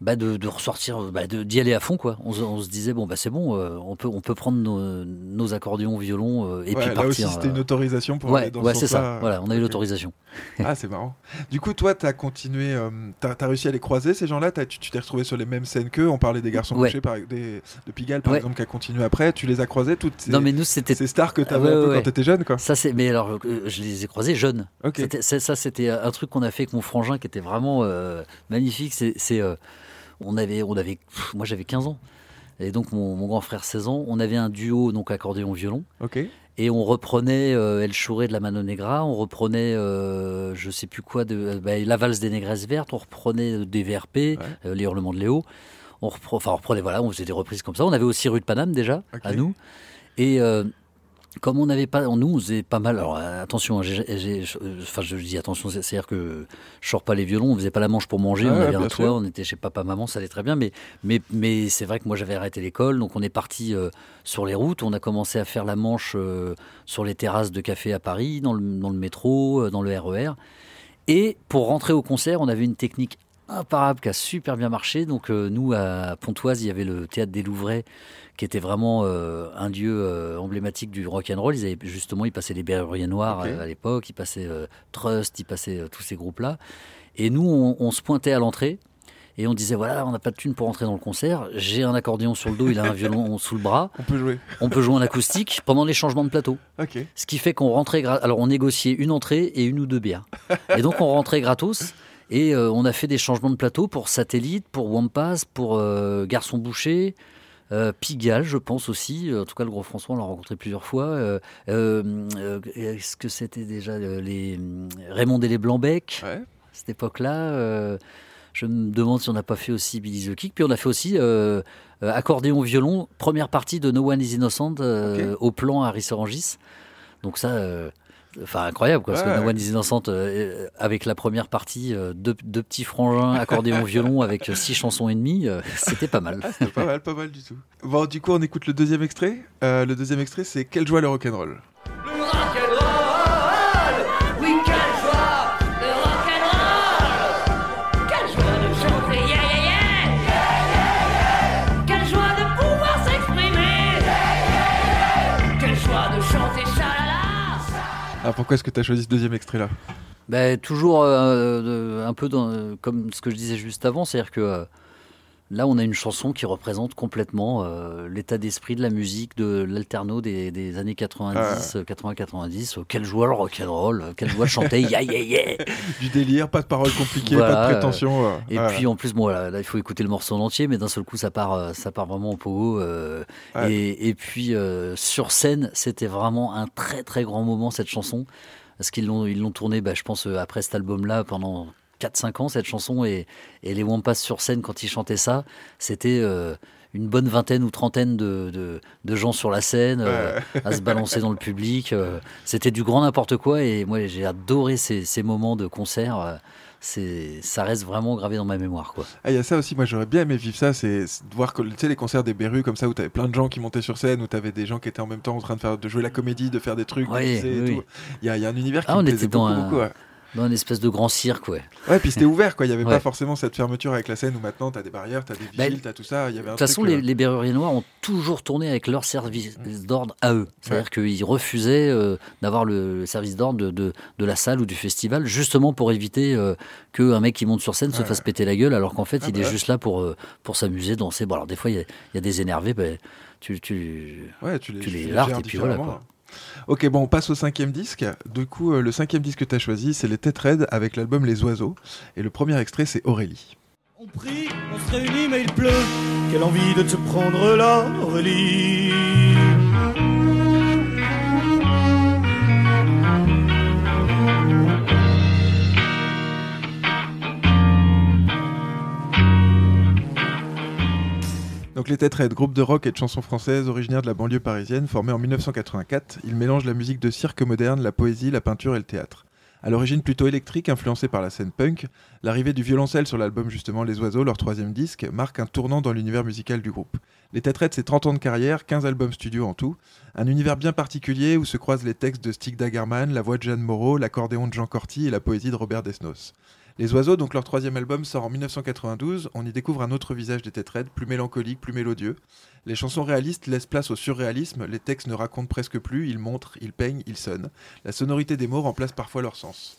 Bah de, de ressortir, bah de- d'y aller à fond quoi. On, se- on se disait bon bah c'est bon, euh, on peut on peut prendre nos, nos accordéons, violons euh, et Ouais, puis là partir. aussi, c'était une euh, autorisation pour ouais, aller dans ouais, ce c'est ça. Voilà, on a eu l'autorisation. [LAUGHS] Ah, c'est marrant. Du coup, toi, tu as continué, euh, t'as as réussi à les croiser, ces gens-là? T'as- Tu tu t'es retrouvé sur les mêmes scènes qu'eux? On parlait des garçons Ouais. couchés, par, des, de Pigalle, par Ouais. exemple, qui a continué après. Tu les as croisés, toutes ces, Non mais nous c'était ces stars que tu avais ouais, un peu quand tu étais jeune, quoi. Ça, c'est. Mais alors, euh, je les ai croisés jeunes. Ok. C'était- c'est- ça, c'était un truc qu'on a fait avec mon frangin qui était vraiment euh, magnifique. C'est, euh, on avait, on avait, pff, moi, j'avais 15 ans. et donc mon, mon grand frère 16 ans, on avait un duo donc accordéon-violon. Ok. Et on reprenait euh, El Chouré de la Mano Negra, on reprenait, euh, je sais plus quoi, de, euh, bah, La valse des négresses vertes, on reprenait euh, des VRP, euh, Les Hurlements de Léo. On, repre- enfin, on reprenait, voilà, on faisait des reprises comme ça. On avait aussi Rue de Paname déjà, à nous. Et comme on n'avait pas, nous, on faisait pas mal. Alors euh, attention, hein, euh, enfin je dis attention, c'est- c'est-à-dire que je sors pas les violons, on faisait pas la manche pour manger, Ouais, on avait un toit, on était chez papa, maman, ça allait très bien. Mais, mais, mais c'est vrai que moi j'avais arrêté l'école, donc on est parti euh, sur les routes, on a commencé à faire la manche euh, sur les terrasses de café à Paris, dans le, dans le métro, euh, dans le RER. Et pour rentrer au concert, on avait une technique imparable qui a super bien marché. Donc euh, nous, à Pontoise, il y avait le théâtre des Louvrais, qui était vraiment euh, un lieu euh, emblématique du rock and roll. Ils avaient justement, ils passaient les Berruriers Noirs à l'époque, ils passaient Trust, ils passaient tous ces groupes-là. Et nous, on, on se pointait à l'entrée. Et on disait, voilà, on n'a pas de thune pour entrer dans le concert. J'ai un accordéon sur le dos, il a un violon [LAUGHS] sous le bras. On peut jouer. On peut jouer en acoustique pendant les changements de plateau. Ce qui fait qu'on rentrait, alors on négociait une entrée et une ou deux bières. Et donc on rentrait gratos. Et euh, on a fait des changements de plateau pour Satellite, pour Wampas, pour euh, Garçon Boucher, euh, Pigalle, je pense aussi. En tout cas, le Gros François, on l'a rencontré plusieurs fois. Euh, Est-ce que c'était déjà les Raymond et les Blanc-Bec Ouais. à cette époque-là Je me demande si on n'a pas fait aussi Billy the Kick. Puis on a fait aussi euh, accordéon-violon, première partie de No One is Innocent au plan à Rissorangis. Donc ça, enfin incroyable, quoi, parce que No. One is Innocent, euh, avec la première partie, euh, deux, deux petits frangins, accordéon-violon [LAUGHS] avec euh, six chansons et demie, euh, c'était pas mal. C'est pas mal, pas mal du tout. Bon, du coup, on écoute le deuxième extrait. Le deuxième extrait, c'est Quelle joie le rock'n'roll? Alors pourquoi est-ce que tu as choisi ce deuxième extrait-là? Ben, toujours euh, un peu comme ce que je disais juste avant, c'est-à-dire que euh, là, on a une chanson qui représente complètement euh, l'état d'esprit de la musique de l'alterno des, des années 90, euh, 80-90. Euh, Quelle joie le rock'n'roll, euh, quelle joie chanter, yeah, yeah, yeah [LAUGHS] Du délire, pas de paroles compliquées, Voilà, pas de prétention. euh, Et voilà. puis en plus, bon, là, il faut écouter le morceau en entier, mais d'un seul coup, ça part, ça part vraiment au pogo. euh, et, et puis sur scène, c'était vraiment un très très grand moment cette chanson, parce qu'ils l'ont ils l'ont tournée, bah, je pense, après cet album-là pendant 4-5 ans cette chanson, et, et les Wampas sur scène quand ils chantaient ça, c'était euh, une bonne vingtaine ou trentaine de, de, de gens sur la scène euh, à se balancer dans le public. euh, c'était du grand n'importe quoi, et moi j'ai adoré ces, ces moments de concert. c'est, ça reste vraiment gravé dans ma mémoire, quoi. Ah, il y a ça aussi, moi j'aurais bien aimé vivre ça, c'est voir que, tu sais, les concerts des Berus comme ça où t'avais plein de gens qui montaient sur scène, où t'avais des gens qui étaient en même temps en train de, faire, de jouer la comédie, de faire des trucs, Oui, et oui. Il y a, il y a un univers qui Ah, on était plaisait dans beaucoup, un- beaucoup. Ouais. Dans une espèce de grand cirque, ouais. Ouais, puis c'était ouvert, quoi. Il y avait Ouais. pas forcément cette fermeture avec la scène où maintenant t'as des barrières, t'as des Bah, vigiles, t'as tout ça. Il y avait De toute façon, les, euh, les Berruriers Noirs ont toujours tourné avec leur service d'ordre à eux. C'est-à-dire qu'ils refusaient euh, d'avoir le service d'ordre de, de, de la salle ou du festival, justement pour éviter euh, qu'un mec qui monte sur scène se Ouais. fasse péter la gueule, alors qu'en fait, Ah il bah est ouais. juste là pour, euh, pour s'amuser, danser. Bon, alors des fois, il y a, il y a des énervés, ben, tu, tu, Ouais, tu les, tu les tu lartes gères et puis voilà, quoi. Ok, bon, on passe au cinquième disque. Du coup, euh, le cinquième disque que tu choisi, c'est les Têtes Raides avec l'album Les Oiseaux. Et le premier extrait, c'est Aurélie. On prie, on se réunit, mais il pleut. Quelle envie de te prendre là, Aurélie? Donc les Raides, groupe de rock et de chansons françaises originaire de la banlieue parisienne, formé en 1984, ils mélangent la musique de cirque moderne, la poésie, la peinture et le théâtre. À l'origine plutôt électrique, influencée par la scène punk, l'arrivée du violoncelle sur l'album justement Les Oiseaux, leur troisième disque, marque un tournant dans l'univers musical du groupe. Les Raides, c'est 30 ans de carrière, 15 albums studio en tout, un univers bien particulier où se croisent les textes de Stig Dagerman, la voix de Jeanne Moreau, l'accordéon de Jean Corty et la poésie de Robert Desnos. Les Oiseaux, donc leur troisième album, sort en 1992. On y découvre un autre visage des Têtes Raides, plus mélancolique, plus mélodieux. Les chansons réalistes laissent place au surréalisme, les textes ne racontent presque plus, ils montrent, ils peignent, ils sonnent. La sonorité des mots remplace parfois leur sens.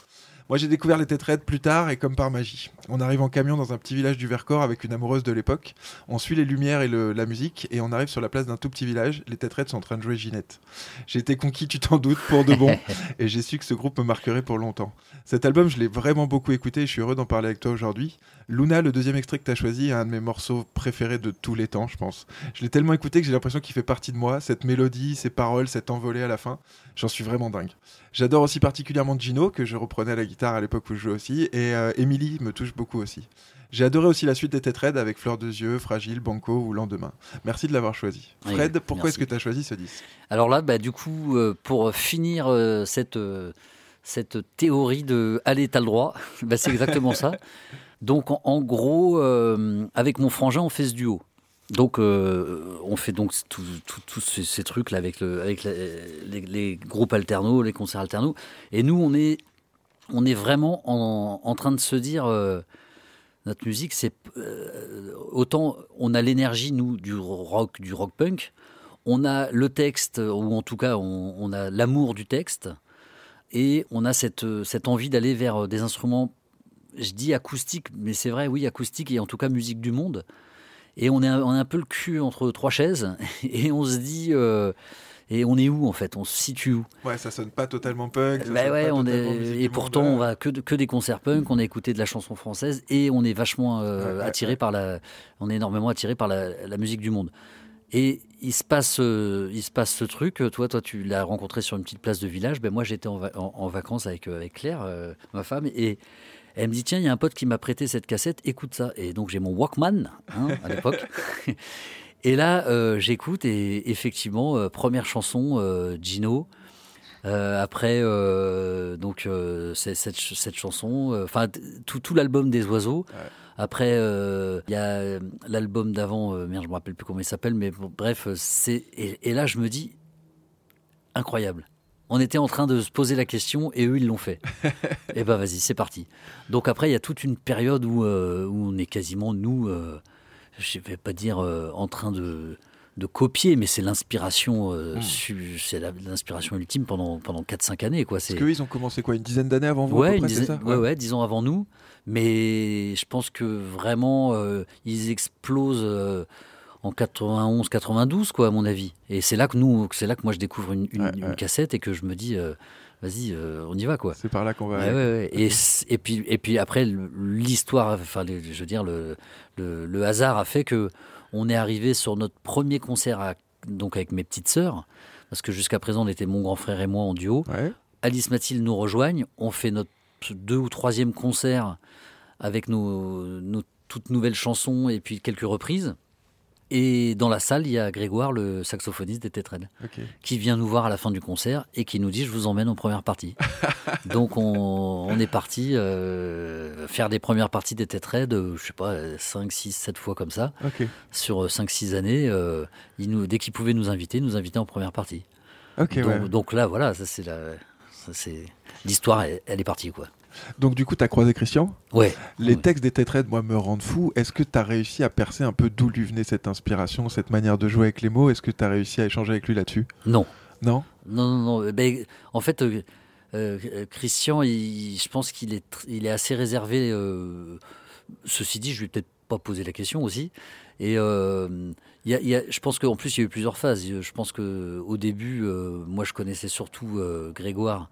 Moi, j'ai découvert les Tétraides plus tard et comme par magie. On arrive en camion dans un petit village du Vercors avec une amoureuse de l'époque. On suit les lumières et le- la musique et on arrive sur la place d'un tout petit village. Les Tétraides sont en train de jouer Ginette. J'ai été conquis, tu t'en doutes, pour de bon [LAUGHS] et j'ai su que ce groupe me marquerait pour longtemps. Cet album, je l'ai vraiment beaucoup écouté et je suis heureux d'en parler avec toi aujourd'hui. Luna, le deuxième extrait que tu as choisi, est un de mes morceaux préférés de tous les temps, je pense. Je l'ai tellement écouté que j'ai l'impression qu'il fait partie de moi. Cette mélodie, ces paroles, cet envolé à la fin, j'en suis vraiment dingue. J'adore aussi particulièrement Gino, que je reprenais à la guitare à l'époque où je jouais aussi, et euh, Emily me touche beaucoup aussi. J'ai adoré aussi la suite des Tétraides avec Fleur de Yeux, Fragile, Banco ou Lendemain. Merci de l'avoir choisi. Oui, Fred, pourquoi est-ce que tu as choisi ce disque? Alors là, bah, du coup, euh, pour finir euh, cette, euh, cette théorie de allez, t'as le droit, [LAUGHS] bah, c'est exactement ça. [LAUGHS] Donc, en, en gros, avec mon frangin, on fait ce duo. Donc, euh, on fait donc tous ces, trucs-là avec, les, groupes alternos, les concerts alternos. Et nous, on est, on est vraiment en, train de se dire, euh, notre musique, c'est euh, autant on a l'énergie, nous, du rock, du rock punk, on a le texte, ou en tout cas, on, a l'amour du texte, et on a cette, envie d'aller vers des instruments, je dis acoustiques, mais c'est vrai, oui, acoustiques, et en tout cas musique du monde. Et on est, un- on a un peu le cul entre trois chaises, [LAUGHS] et on se dit, euh, et on est où en fait? On se situe où? Ouais, ça sonne pas totalement punk. ça bah sonne ouais, pas on totalement musique est... du et pourtant on va que, de- que des concerts punk, on a écouté de la chanson française et on est vachement euh, Ouais, attiré ouais. par la, on est énormément attiré par la, la musique du monde. Et il se passe, euh, il se passe ce truc. Toi, toi, tu l'as rencontré sur une petite place de village. Ben moi, j'étais en, va- en- en vacances avec avec Claire, euh, ma femme, et elle me dit tiens, il y a un pote qui m'a prêté cette cassette. Écoute ça. Et donc j'ai mon Walkman hein, à [LAUGHS] l'époque. Et là, euh, j'écoute et effectivement, euh, première chanson, euh, Gino. Après, donc cette, ch- cette chanson, enfin tout, tout l'album des oiseaux. Après, il y a l'album d'avant, merde, je me rappelle plus comment il s'appelle, mais bon, bref, c'est et, et là je me dis incroyable. On était en train de se poser la question et eux ils l'ont fait. [LAUGHS] et ben vas-y, c'est parti. Donc après, il y a toute une période où, euh, où on est quasiment nous, euh, je vais pas dire euh, en train de de copier, mais c'est l'inspiration, euh, Mm. c'est l'inspiration ultime pendant pendant 4-5 années quoi. Parce qu'eux, ils ont commencé quoi Une dizaine d'années avant vous Ouais, ça? ouais, ouais, dix ans avant nous. Mais je pense que vraiment, ils explosent en 91, 92, quoi, à mon avis. Et c'est là que nous, c'est là que moi je découvre une, une- Ouais, une ouais. cassette et que je me dis, euh, vas-y, euh, on y va, quoi. C'est par là qu'on va Ouais. Et, puis, et puis après, l'histoire, enfin, je veux dire, le, le, le hasard a fait que on est arrivé sur notre premier concert, à- donc avec mes petites sœurs, parce que jusqu'à présent, on était mon grand frère et moi en duo. Alice Mathilde nous rejoignent, on fait notre deux ou troisième concert avec nos, nos toutes nouvelles chansons et puis quelques reprises. Et dans la salle, il y a Grégoire, le saxophoniste des Tétraides, Ok. qui vient nous voir à la fin du concert et qui nous dit Je vous emmène en première partie. [LAUGHS] Donc on, on est parti euh, faire des premières parties des Tétraides, euh, je sais pas, 5, 6, 7 fois comme ça. Sur 5-6 années, euh, il nous, dès qu'il pouvait nous inviter, il nous invitait en première partie. Donc, ouais. donc là, voilà, ça c'est la. ça, c'est L'histoire, elle, elle est partie, quoi. Donc du coup, tu as croisé Christian? Ouais. Les Ouais. textes des Tétraides, moi, me rendent fou. Est-ce que tu as réussi à percer un peu d'où lui venait cette inspiration, cette manière de jouer avec les mots? Est-ce que tu as réussi à échanger avec lui là-dessus? Non. Non? Non, non, non. euh, ben, en fait, euh, euh, Christian, il- je pense qu'il est, il est assez réservé. euh, ceci dit, je lui ai peut-être pas posé la question aussi. Et euh, y a- il y a- je pense qu'en plus, il y a eu plusieurs phases. Je pense que au début, euh, moi, je connaissais surtout euh, Grégoire.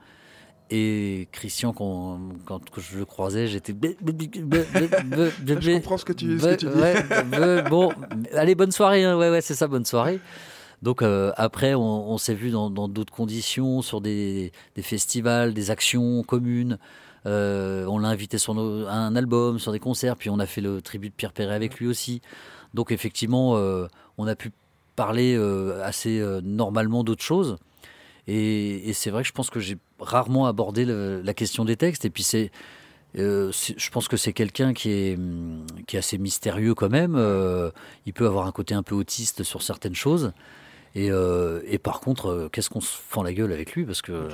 Et Christian, quand, quand je le croisais, j'étais. Je comprends ce que tu, ce que tu dis. Ouais, bon, allez, bonne soirée. hein. Ouais, ouais, c'est ça, bonne soirée. Donc euh, après, on, on s'est vu dans d'autres conditions, sur des, des festivals, des actions communes. Euh, on l'a invité sur nos- un album, sur des concerts, puis on a fait le tribut de Pierre Perret avec lui aussi. Donc effectivement, euh, on a pu parler assez normalement d'autres choses. Et, et c'est vrai que je pense que j'ai rarement abordé le- la question des textes. Et puis c'est, euh, c'est- je pense que c'est quelqu'un qui est, hum, qui est assez mystérieux quand même. Euh, il peut avoir un côté un peu autiste sur certaines choses. Et, euh, et par contre, qu'est-ce qu'on se fend la gueule avec lui Parce que,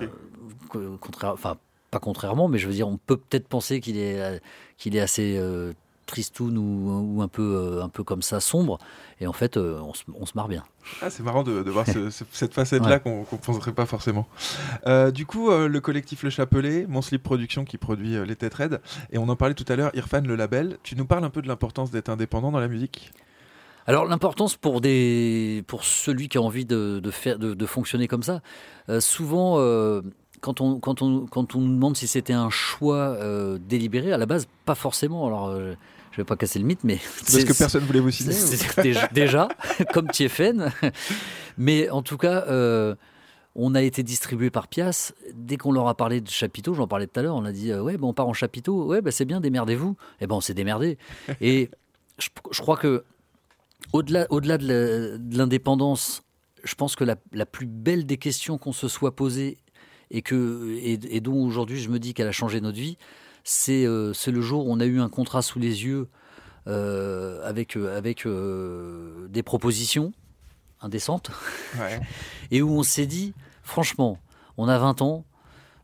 co- contraire, enfin, pas contrairement, mais je veux dire, on peut peut-être penser qu'il est, qu'il est assez tristoun ou, ou un, peu, euh, un peu comme ça, sombre. Et en fait, euh, on, se, on se marre bien. Ah, c'est marrant de, de voir ce- ce- cette facette-là Ouais. qu'on qu'on penserait pas forcément. Euh, du coup, euh, le collectif Le Chapelet, Mon Slip Production qui produit euh, les Têtes Raides, et on en parlait tout à l'heure, Irfan le label. Tu nous parles un peu de l'importance d'être indépendant dans la musique? Alors l'importance pour des pour celui qui a envie de, de faire de, de fonctionner comme ça, souvent quand on quand on quand on nous demande si c'était un choix euh, délibéré à la base pas forcément. Alors euh, je vais pas casser le mythe mais Parce que personne voulait vous signer ou- déjà, [LAUGHS] comme Tiefen. Mais en tout cas, euh, on a été distribué par Pias. Dès qu'on leur a parlé de chapiteau, j'en parlais tout à l'heure, on a dit euh, ouais, ben on part en chapiteau. Ouais, ben c'est bien, démerdez-vous. Et ben on s'est démerdé. [LAUGHS] Et je, je crois que au-delà, au-delà de la- de l'indépendance, je pense que la, la plus belle des questions qu'on se soit posées et, que, et, et dont aujourd'hui je me dis qu'elle a changé notre vie, c'est, euh, c'est le jour où on a eu un contrat sous les yeux euh, avec, euh, avec des propositions indécentes Ouais. [LAUGHS] et où on s'est dit, franchement, on a 20 ans,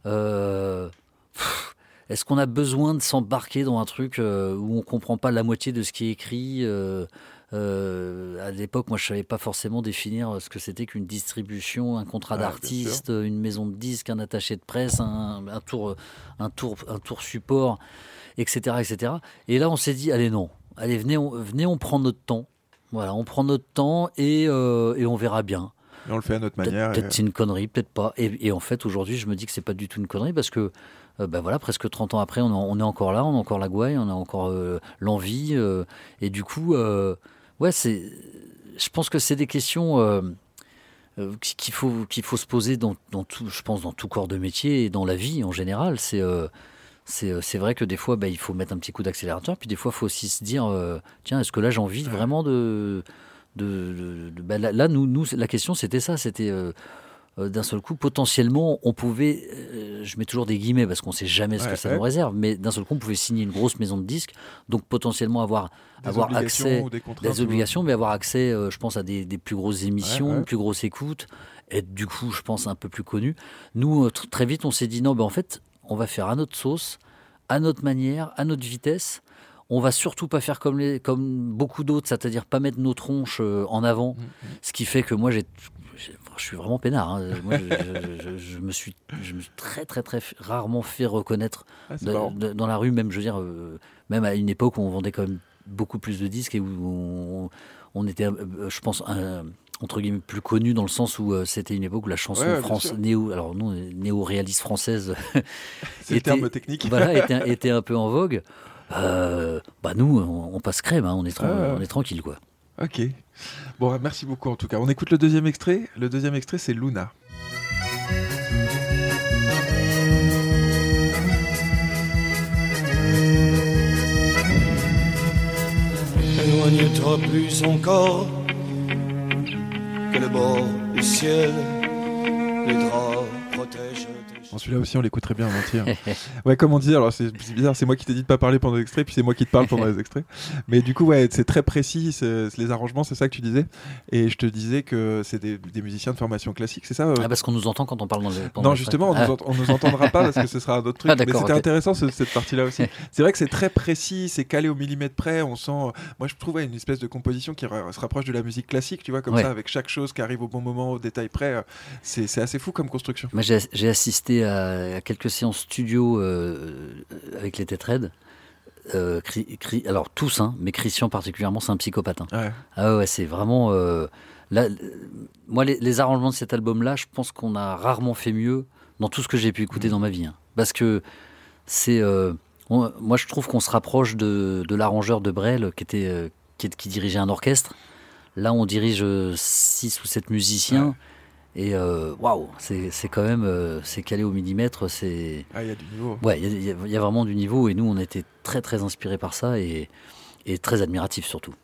pff, est-ce qu'on a besoin de s'embarquer dans un truc euh, où on comprend pas la moitié de ce qui est écrit euh, euh, à l'époque, moi, je savais pas forcément définir ce que c'était qu'une distribution, un contrat d'artiste, une maison de disques, un attaché de presse, un, un tour, un tour, un tour support, etc., etc. Et là, on s'est dit, allez non, allez venez, on, venez, on prend notre temps. Voilà, on prend notre temps et, euh, et on verra bien. Et on le fait à notre manière. peut-être et- c'est une connerie, peut-être pas. Et, et en fait, aujourd'hui, je me dis que c'est pas du tout une connerie parce que, euh, ben voilà, presque 30 ans après, on, en- on est encore là, on a encore la gouaille, on a encore euh, l'envie. euh, et du coup, ouais, c'est. Je pense que c'est des questions euh, euh, qui- qu'il faut, qu'il faut se poser dans, dans tout, je pense, dans tout corps de métier et dans la vie en général. C'est. euh, c'est euh, c'est vrai que des fois, ben, il faut mettre un petit coup d'accélérateur, puis des fois, il faut aussi se dire, euh, tiens, est-ce que là, j'ai envie vraiment de... de, de- de- ben, là, nous, nous, la question, c'était ça, c'était d'un seul coup, potentiellement, on pouvait, euh, je mets toujours des guillemets parce qu'on ne sait jamais ce Ouais, que ça ouais. nous réserve, mais d'un seul coup, on pouvait signer une grosse maison de disques, donc potentiellement avoir, Des avoir obligations accès, des des ou- obligations, mais avoir accès, euh, je pense, à des, des plus grosses émissions, Ouais, plus grosse écoute, être du coup, je pense, un peu plus connu. Nous, euh, tr- très vite, on s'est dit, non, ben, en fait, on va faire à notre sauce, à notre manière, à notre vitesse. On va surtout pas faire comme, les, comme beaucoup d'autres, c'est-à-dire pas mettre nos tronches euh, en avant. Ce qui fait que moi, j'ai- je suis vraiment peinard. hein. Moi, je, je- je- je me suis, je me suis très, très, très rarement fait reconnaître Ah, de- de- dans la rue, même, je veux dire, euh, même à une époque où on vendait quand même beaucoup plus de disques et où on, on était, euh, je pense, un- entre guillemets, plus connu dans le sens où euh, c'était une époque où la chanson Ouais, France, néo, alors nous, néo-réaliste française, [LAUGHS] C'est le terme technique. voilà, [LAUGHS] était, était un peu en vogue. Euh, bah nous, on, on passe crème, hein, on, est Ah, ouais. on est tranquille, quoi. Ok. Bon, merci beaucoup en tout cas. On écoute le deuxième extrait. Le deuxième extrait, c'est Luna. Éloigne-toi plus encore que le bord ciel. Bon, celui-là aussi, on l'écouterait bien en entier. hein. [LAUGHS] ouais, comme on dit, alors c'est bizarre, c'est moi qui t'ai dit de pas parler pendant l'extrait, puis c'est moi qui te parle pendant les extraits. Mais du coup, ouais, c'est très précis, c'est- les arrangements, c'est ça que tu disais. Et je te disais que c'est des, des musiciens de formation classique, c'est ça euh Ah, parce qu'on nous entend quand on parle dans le. pendant Non, justement, on, track. nous ent- on nous entendra pas parce que ce sera un autre truc. Ah, mais c'était intéressant ce- cette partie-là aussi. C'est vrai que c'est très précis, c'est calé au millimètre près. On sent, moi je trouve ouais, une espèce de composition qui se rapproche de la musique classique, tu vois, comme Ouais. ça, avec chaque chose qui arrive au bon moment, au détail près. euh, C'est assez fou comme construction. Moi, j'ai j'ai assisté à, à quelques séances studio euh, avec les Têtes Raides. Euh, Cri- Cri- alors tous, hein, mais Christian particulièrement, c'est un psychopathe. hein. Ouais. Ah ouais, c'est vraiment. euh, là, euh, moi, les, les arrangements de cet album-là, je pense qu'on a rarement fait mieux dans tout ce que j'ai pu écouter dans ma vie. hein. Parce que c'est. euh, moi, je trouve qu'on se rapproche de, de l'arrangeur de Brel qui, était, euh, qui dirigeait un orchestre. Là, on dirige 6 ou 7 musiciens. Et euh, waouh, c'est c'est quand même. euh, c'est calé au millimètre. C'est. Ah, il y a du niveau. Ouais, il y a- y vraiment du niveau. Et nous, on était très, très inspirés par ça et, et très admiratifs surtout.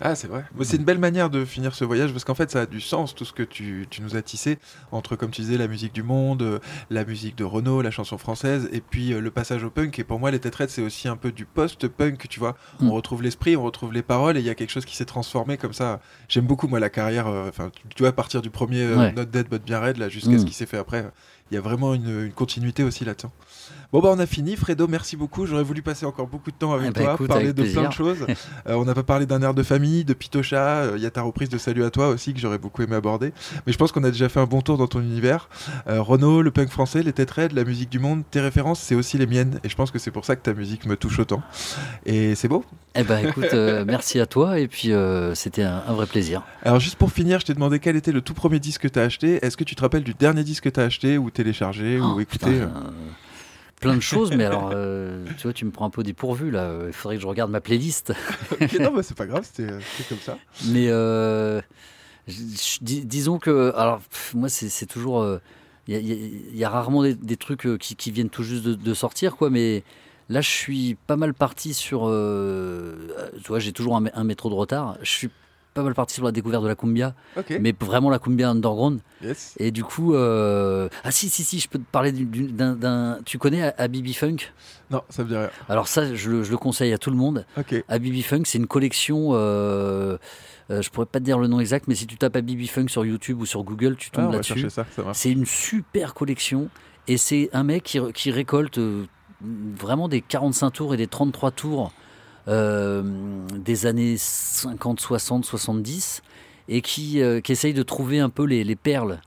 Ah, c'est vrai. C'est une belle manière de finir ce voyage parce qu'en fait, ça a du sens tout ce que tu, tu nous as tissé entre, comme tu disais, la musique du monde, euh, la musique de Renault, la chanson française et puis euh, le passage au punk. Et pour moi, les Têtes Raides, c'est aussi un peu du post-punk, tu vois. Mm. On retrouve l'esprit, on retrouve les paroles et il y a quelque chose qui s'est transformé comme ça. J'aime beaucoup, moi, la carrière. euh, Enfin, tu, tu vois, à partir du premier euh, Ouais. Not Dead But Bien Raide, là, jusqu'à Mm. ce qui s'est fait après. Il y a vraiment une, une continuité aussi là-dedans. Bon, bah, on a fini. Fredo, merci beaucoup. J'aurais voulu passer encore beaucoup de temps avec Eh ben, toi, écoute, parler de plein de choses. [LAUGHS] Euh, on n'a pas parlé d'un air de famille, de Pitocha. euh, Il y a ta reprise de Salut à toi aussi que j'aurais beaucoup aimé aborder. Mais je pense qu'on a déjà fait un bon tour dans ton univers. Euh, Renault, le punk français, les têtes raides, la musique du monde, tes références, c'est aussi les miennes. Et je pense que c'est pour ça que ta musique me touche autant. Et c'est beau. Eh ben écoute, euh, [LAUGHS] merci à toi et puis c'était un, un vrai plaisir. Alors juste pour finir, je t'ai demandé quel était le tout premier disque que tu as acheté. Est-ce que tu te rappelles du dernier disque que tu as acheté ou téléchargé ou Oh, écouté putain, euh, plein de choses, mais alors euh, tu vois, tu me prends un peu dépourvu là. Il faudrait que je regarde ma playlist. [LAUGHS] Ok, Non, bah, c'est pas grave, c'était euh, comme ça. Mais euh, dis- disons que, alors pff, moi c'est toujours, euh, il y, a- y y rarement des, des trucs qui, qui viennent tout juste de, de sortir quoi, mais là je suis pas mal parti sur, tu vois, j'ai toujours un, un métro de retard. Je suis pas mal parti sur la découverte de la cumbia, mais vraiment la cumbia underground. Yes. Et du coup, euh, ah si si si, je peux te parler du- du- d'un, tu connais Habibi Funk? Non, ça me dit rien. Alors ça, je le, je le conseille à tout le monde. Ok. Habibi Funk, c'est une collection. Euh, euh, je pourrais pas te dire le nom exact, mais si tu tapes Habibi Funk sur YouTube ou sur Google, tu Ah, tombes là-dessus. C'est une super collection et c'est un mec qui, qui récolte euh, vraiment des 45 tours et des 33 tours des années 50, 60, 70 et qui, euh, qui essaye de trouver un peu les, les perles.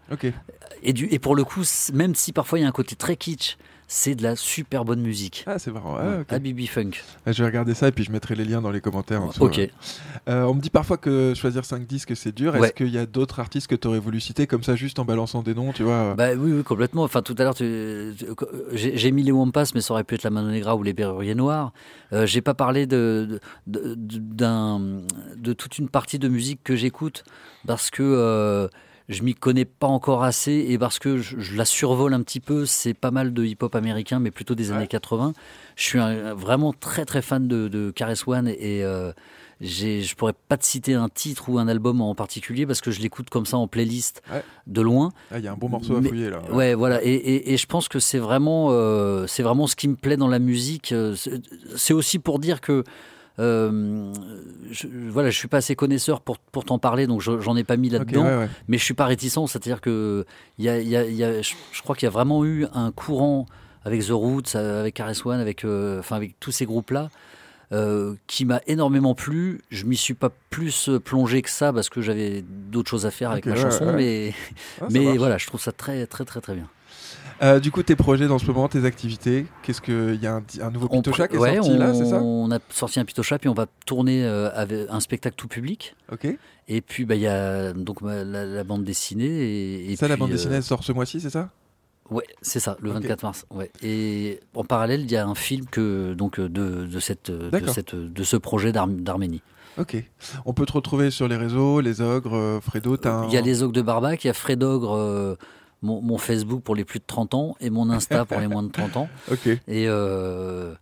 Et, du, et pour le coup, même si parfois il y a un côté très kitsch, c'est de la super bonne musique. Ah, c'est marrant. Ah, ok. Habibi Funk. Ah, Je vais regarder ça et puis je mettrai les liens dans les commentaires. en dessous, Ok. ouais. Euh, on me dit parfois que choisir 5 disques c'est dur. Est-ce qu'il y a d'autres artistes que tu aurais voulu citer comme ça juste en balançant des noms, tu vois? Bah oui, oui, complètement. Enfin, tout à l'heure, tu- j'ai mis les Wampas, mais ça aurait pu être la Mano Negra ou les Berruriers Noirs. Euh, j'ai pas parlé de toute une partie de musique que j'écoute parce que euh, je m'y connais pas encore assez et parce que je, je la survole un petit peu. C'est pas mal de hip-hop américain, mais plutôt des années 80. Je suis un- vraiment très très fan de, de Caress One et euh, je pourrais pas te citer un titre ou un album en particulier parce que je l'écoute comme ça en playlist Ouais. de loin. Ah, Il y a un bon morceau à fouiller là. Ouais, voilà. Et, et- et je pense que c'est vraiment, euh, c'est vraiment ce qui me plaît dans la musique. Euh, C'est aussi pour dire que, euh, je, voilà, je suis pas assez connaisseur pour, pour t'en parler, donc je- j'en ai pas mis là-dedans. ouais, ouais. Mais je suis pas réticent, c'est-à-dire que y a, y a- y a- je, je crois qu'il y a vraiment eu un courant avec The Roots, avec Caress One, avec, euh, enfin avec tous ces groupes-là. euh, qui m'a énormément plu. Je m'y suis pas plus plongé que ça parce que j'avais d'autres choses à faire avec Ok, ma chanson, ouais. mais, Ah, [LAUGHS] mais marche. voilà, je trouve ça très très très très bien. Euh, du coup, tes projets dans ce moment, tes activités, qu'est-ce que il y a un, un nouveau Pitocha qui est ouais, sorti on, là, c'est ça? On a sorti un Pitocha, puis on va tourner euh, avec un spectacle tout public. Ok. Et puis bah, il y a donc la, la bande dessinée. Et, et Ça, la bande euh, dessinée elle sort ce mois-ci, c'est ça? Ouais, c'est ça, le Ok. 24 mars. Ouais. Et en parallèle, il y a un film que donc euh, de, de cette de cette de ce projet d'Arm- d'Arménie. Ok. On peut te retrouver sur les réseaux, les ogres, euh, Fredo. Il y a les ogres de Barbac, il y a Fred Ogre, euh, mon, mon Facebook pour les plus de 30 ans et mon Insta pour les moins de 30 ans. [LAUGHS] Ok. Et, euh,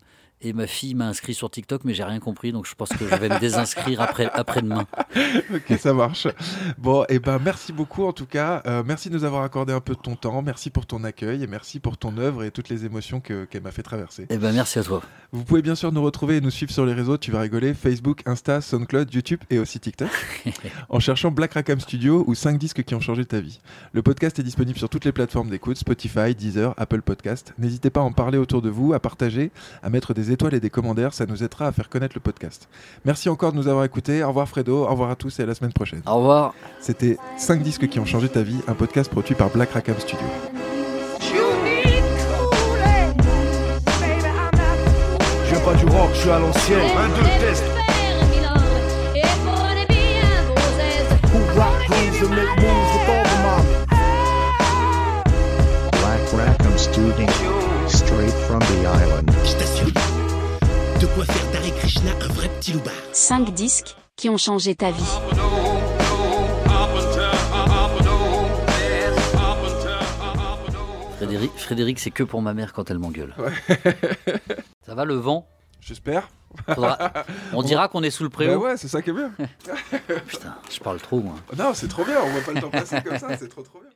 et ma fille m'a inscrit sur TikTok, mais j'ai rien compris, donc je pense que je vais me désinscrire après, après-demain. [LAUGHS] ok, ça marche. Bon, et ben merci beaucoup en tout cas. Euh, merci de nous avoir accordé un peu de ton temps. Merci pour ton accueil et merci pour ton œuvre et toutes les émotions que- qu'elle m'a fait traverser. Eh ben merci à toi. Vous pouvez bien sûr nous retrouver et nous suivre sur les réseaux. Tu vas rigoler Facebook, Insta, SoundCloud, YouTube et aussi TikTok. [LAUGHS] en cherchant Black Rackham Studio ou 5 disques qui ont changé ta vie. Le podcast est disponible sur toutes les plateformes d'écoute Spotify, Deezer, Apple Podcast. N'hésitez pas à en parler autour de vous, à partager, à mettre des étoiles et des commentaires. Ça nous aidera à faire connaître le podcast. Merci encore de nous avoir écoutés. Au revoir Fredo. Au revoir à tous et à la semaine prochaine. Au revoir. C'était 5 disques qui ont changé ta vie, un podcast produit par Black Rackham Studio. Je viens pas du rock, je suis à l'ancienne. Un, deux, test. Black Rackham Studio. Straight from the island. De quoi faire d'Hare Krishna un vrai petit loupard. 5 disques qui ont changé ta vie. Frédéric, Frédéric c'est que pour ma mère quand elle m'engueule. Ouais. Ça va le vent? J'espère. Faudra- On dira qu'on est sous le préau. ouais, c'est ça qui est bien. Putain, je parle trop moi. Non, c'est trop bien, on voit pas le temps passer comme ça, c'est trop trop bien.